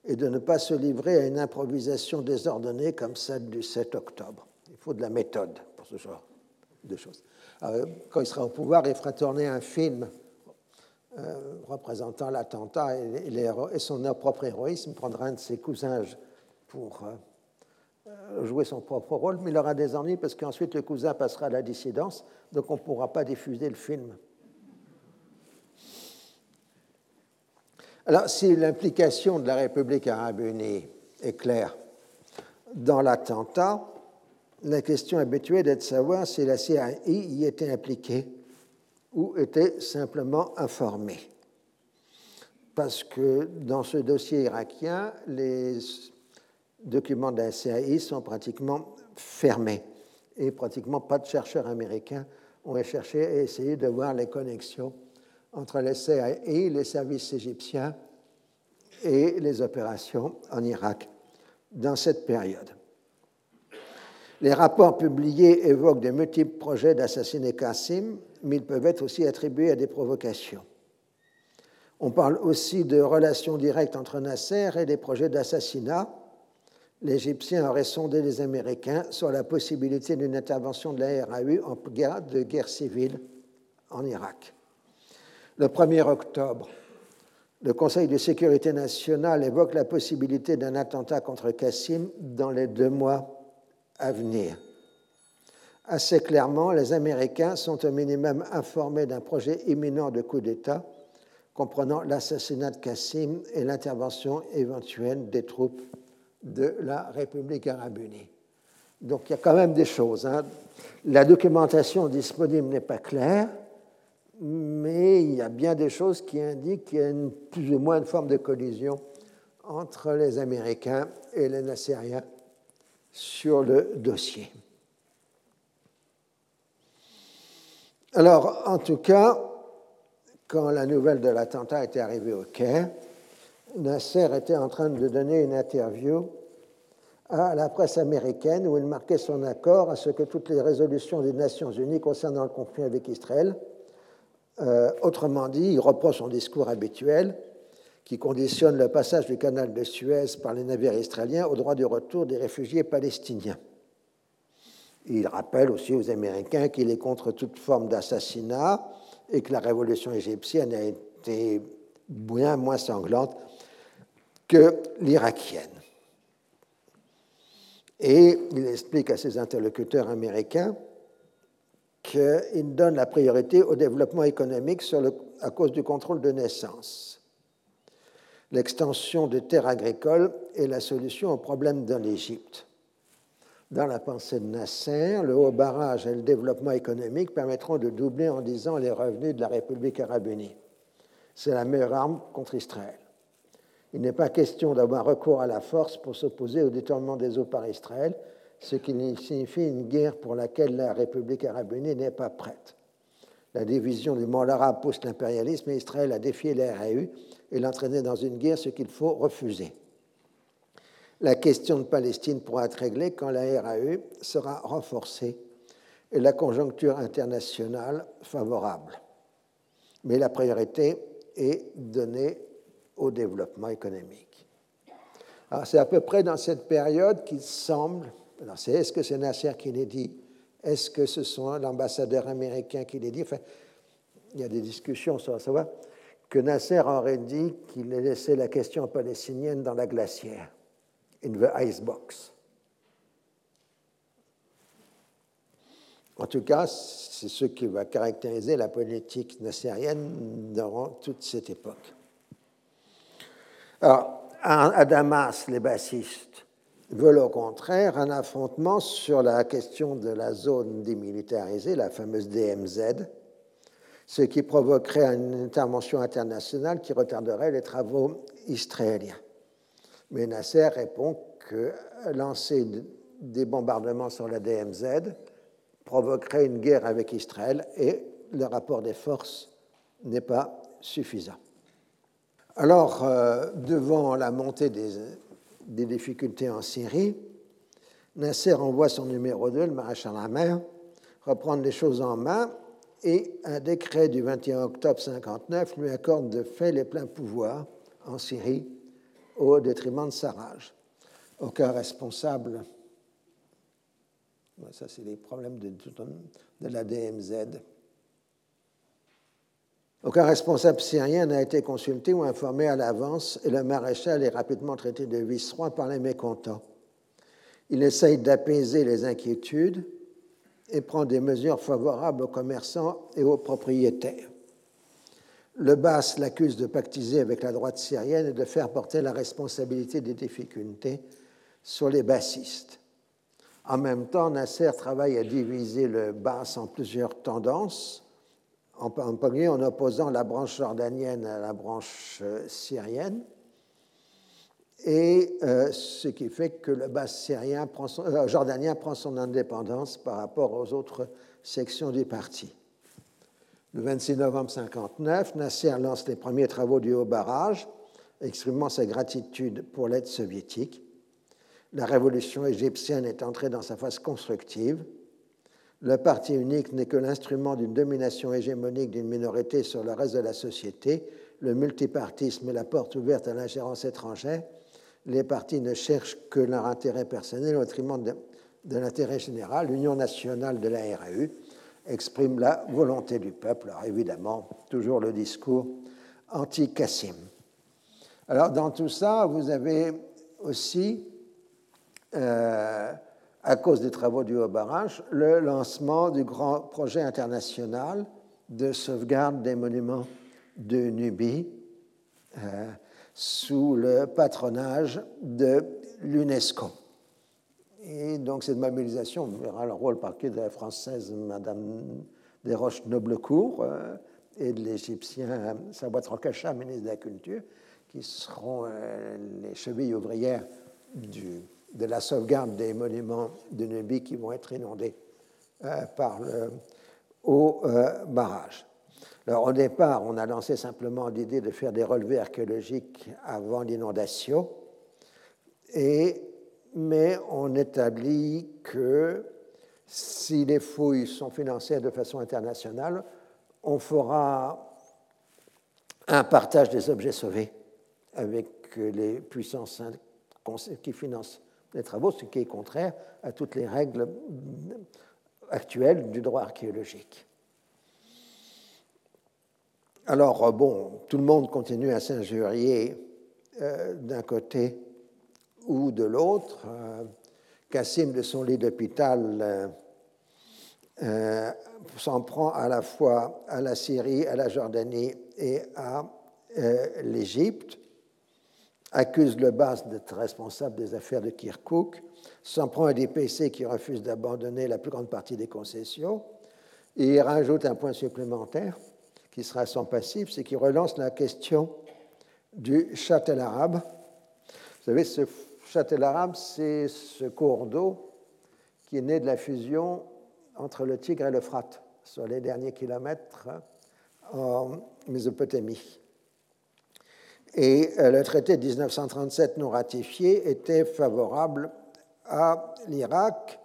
et de ne pas se livrer à une improvisation désordonnée comme celle du 7 octobre. Il faut de la méthode pour ce genre de choses. quand il sera au pouvoir, il fera tourner un film euh, représentant l'attentat et, son propre héroïsme, il prendra un de ses cousins pour euh, euh, jouer son propre rôle, mais il aura des ennuis parce qu'ensuite le cousin passera à la dissidence, donc on ne pourra pas diffuser le film. Alors, si l'implication de la République arabe unie est claire dans l'attentat, la question habituée est de savoir si la CIA y était impliquée ou était simplement informée. Parce que dans ce dossier irakien, les documents de la CIA sont pratiquement fermés et pratiquement pas de chercheurs américains ont cherché et essayé de voir les connexions entre les CIA, les services égyptiens et les opérations en Irak dans cette période. Les rapports publiés évoquent de multiples projets d'assassiner Qassim, mais ils peuvent être aussi attribués à des provocations. On parle aussi de relations directes entre Nasser et des projets d'assassinat. L'Égyptien aurait sondé les Américains sur la possibilité d'une intervention de la RAU en guerre de guerre civile en Irak. Le 1er octobre, le Conseil de sécurité nationale évoque la possibilité d'un attentat contre Qassim dans les deux mois à venir. Assez clairement, les Américains sont au minimum informés d'un projet imminent de coup d'État comprenant l'assassinat de Qassim et l'intervention éventuelle des troupes de la République arabe unie. Donc il y a quand même des choses. Hein. La documentation disponible n'est pas claire mais il y a bien des choses qui indiquent qu'il y a une, plus ou moins une forme de collision entre les Américains et les Nassériens sur le dossier. Alors, en tout cas, quand la nouvelle de l'attentat était arrivée au Caire, Nasser était en train de donner une interview à la presse américaine où il marquait son accord à ce que toutes les résolutions des Nations Unies concernant le conflit avec Israël euh, autrement dit, il reprend son discours habituel qui conditionne le passage du canal de Suez par les navires israéliens au droit du retour des réfugiés palestiniens. Il rappelle aussi aux Américains qu'il est contre toute forme d'assassinat et que la révolution égyptienne a été bien moins sanglante que l'irakienne. Et il explique à ses interlocuteurs américains qu'il donne la priorité au développement économique à cause du contrôle de naissance. L'extension des terres agricoles est la solution au problème de l'Égypte. Dans la pensée de Nasser, le haut barrage et le développement économique permettront de doubler en 10 ans les revenus de la République arabe unie. C'est la meilleure arme contre Israël. Il n'est pas question d'avoir recours à la force pour s'opposer au détournement des eaux par Israël, ce qui signifie une guerre pour laquelle la République arabe unie n'est pas prête. La division du monde arabe pousse l'impérialisme et Israël a défié la RAU et l'entraîner dans une guerre, ce qu'il faut refuser. La question de Palestine pourra être réglée quand la RAU sera renforcée et la conjoncture internationale favorable. Mais la priorité est donnée au développement économique. C'est à peu près dans cette période qu'il semble c'est est-ce que c'est Nasser qui l'a dit? Est-ce que ce sont l'ambassadeur américain qui l'a dit? Enfin, Il y a des discussions sur savoir que Nasser aurait dit qu'il ait laissé la question palestinienne dans la glacière, in the icebox. En tout cas, c'est ce qui va caractériser la politique nassérienne durant toute cette époque. Alors, à Damas, les bassistes veulent au contraire un affrontement sur la question de la zone démilitarisée, la fameuse DMZ, ce qui provoquerait une intervention internationale qui retarderait les travaux israéliens. Mais Nasser répond que lancer des bombardements sur la DMZ provoquerait une guerre avec Israël et le rapport des forces n'est pas suffisant. Alors, euh, devant la montée des, des difficultés en Syrie, Nasser envoie son numéro 2, le maréchal Hammer, reprendre les choses en main et un décret du 21 octobre 59 lui accorde de fait les pleins pouvoirs en Syrie au détriment de Sarraj. Aucun responsable, ça c'est les problèmes de, de la DMZ, aucun responsable syrien n'a été consulté ou informé à l'avance et le maréchal est rapidement traité de vice-roi par les mécontents. Il essaye d'apaiser les inquiétudes et prend des mesures favorables aux commerçants et aux propriétaires. Le Bas l'accuse de pactiser avec la droite syrienne et de faire porter la responsabilité des difficultés sur les bassistes. En même temps, Nasser travaille à diviser le Bas en plusieurs tendances en premier en opposant la branche jordanienne à la branche euh, syrienne, et euh, ce qui fait que le bas syrien prend son, euh, jordanien prend son indépendance par rapport aux autres sections du parti. Le 26 novembre 1959, Nasser lance les premiers travaux du haut barrage, exprimant sa gratitude pour l'aide soviétique. La révolution égyptienne est entrée dans sa phase constructive le parti unique n'est que l'instrument d'une domination hégémonique d'une minorité sur le reste de la société. Le multipartisme est la porte ouverte à l'ingérence étrangère. Les partis ne cherchent que leur intérêt personnel au détriment de, l'intérêt général. L'Union nationale de la RAU exprime la volonté du peuple. Alors évidemment, toujours le discours anti-Cassim. Alors dans tout ça, vous avez aussi euh, à cause des travaux du Haut-Barrage, le lancement du grand projet international de sauvegarde des monuments de Nubie euh, sous le patronage de l'UNESCO. Et donc cette mobilisation verra le rôle parquet de la française Madame Desroches-Noblecourt euh, et de l'Égyptien Sawat Rokacha, ministre de la Culture, qui seront euh, les chevilles ouvrières du de la sauvegarde des monuments de Nubie qui vont être inondés euh, par le haut euh, barrage. Alors, au départ, on a lancé simplement l'idée de faire des relevés archéologiques avant l'inondation, mais on établit que si les fouilles sont financées de façon internationale, on fera un partage des objets sauvés avec les puissances qui financent les travaux, ce qui est contraire à toutes les règles actuelles du droit archéologique. Alors, bon, tout le monde continue à s'injurier euh, d'un côté ou de l'autre. Euh, Cassim, de son lit d'hôpital, euh, s'en prend à la fois à la Syrie, à la Jordanie et à l'Égypte accuse le Bas d'être responsable des affaires de Kirkuk, s'en prend à des PC qui refusent d'abandonner la plus grande partie des concessions, et il rajoute un point supplémentaire qui sera son passif, c'est qu'il relance la question du châtel arabe. Vous savez, ce châtel arabe, c'est ce cours d'eau qui est né de la fusion entre le Tigre et l'Euphrate sur les derniers kilomètres en Mésopotamie. Et euh, le traité de 1937 non ratifié était favorable à l'Irak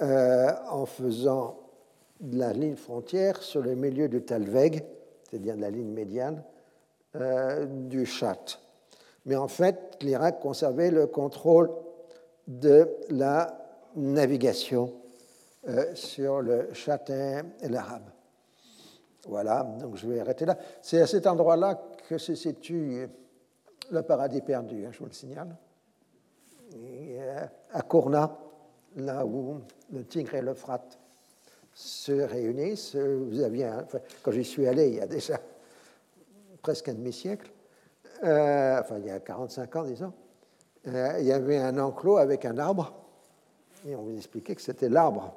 euh, en faisant de la ligne frontière sur le milieu du Talveg, c'est-à-dire de la ligne médiane, euh, du Chat. Mais en fait, l'Irak conservait le contrôle de la navigation sur le Châtain et l'Arabe. Voilà, donc je vais arrêter là. C'est à cet endroit-là que se situe le paradis perdu, hein, je vous le signale. Euh, à Kourna, là où le Tigre et l'Euphrate se réunissent, vous aviez, quand j'y suis allé il y a déjà presque un demi-siècle, euh, enfin il y a 45 ans disons, euh, il y avait un enclos avec un arbre, et on vous expliquait que c'était l'arbre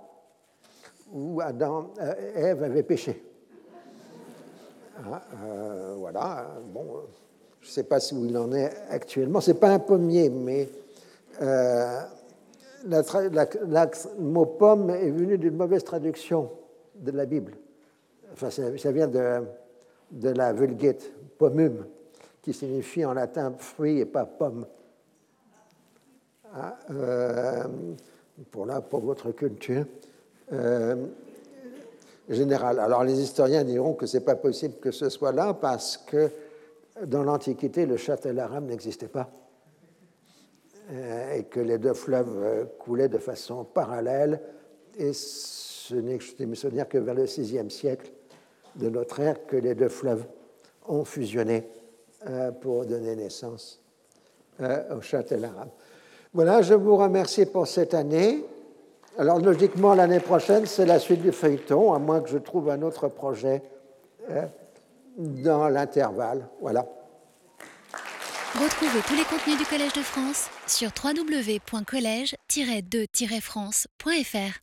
où Adam, Ève avait péché. Ah, euh, voilà, bon, je ne sais pas où il en est actuellement. Ce n'est pas un pommier, mais euh, le mot pomme est venu d'une mauvaise traduction de la Bible. Enfin, ça, vient de, la Vulgate, pomum, qui signifie en latin fruit et pas pomme. Ah, euh, pour, là, pour votre culture. Alors les historiens diront que ce n'est pas possible que ce soit là parce que dans l'Antiquité, le châtel arabe n'existait pas euh, et que les deux fleuves euh, coulaient de façon parallèle et ce n'est dire que vers le VIe siècle de notre ère que les deux fleuves ont fusionné euh, pour donner naissance au châtel arabe. Voilà, je vous remercie pour cette année. Alors logiquement, l'année prochaine, c'est la suite du feuilleton, à moins que je trouve un autre projet dans l'intervalle. Voilà. Retrouvez tous les contenus du Collège de France sur www.colège-2-france.fr.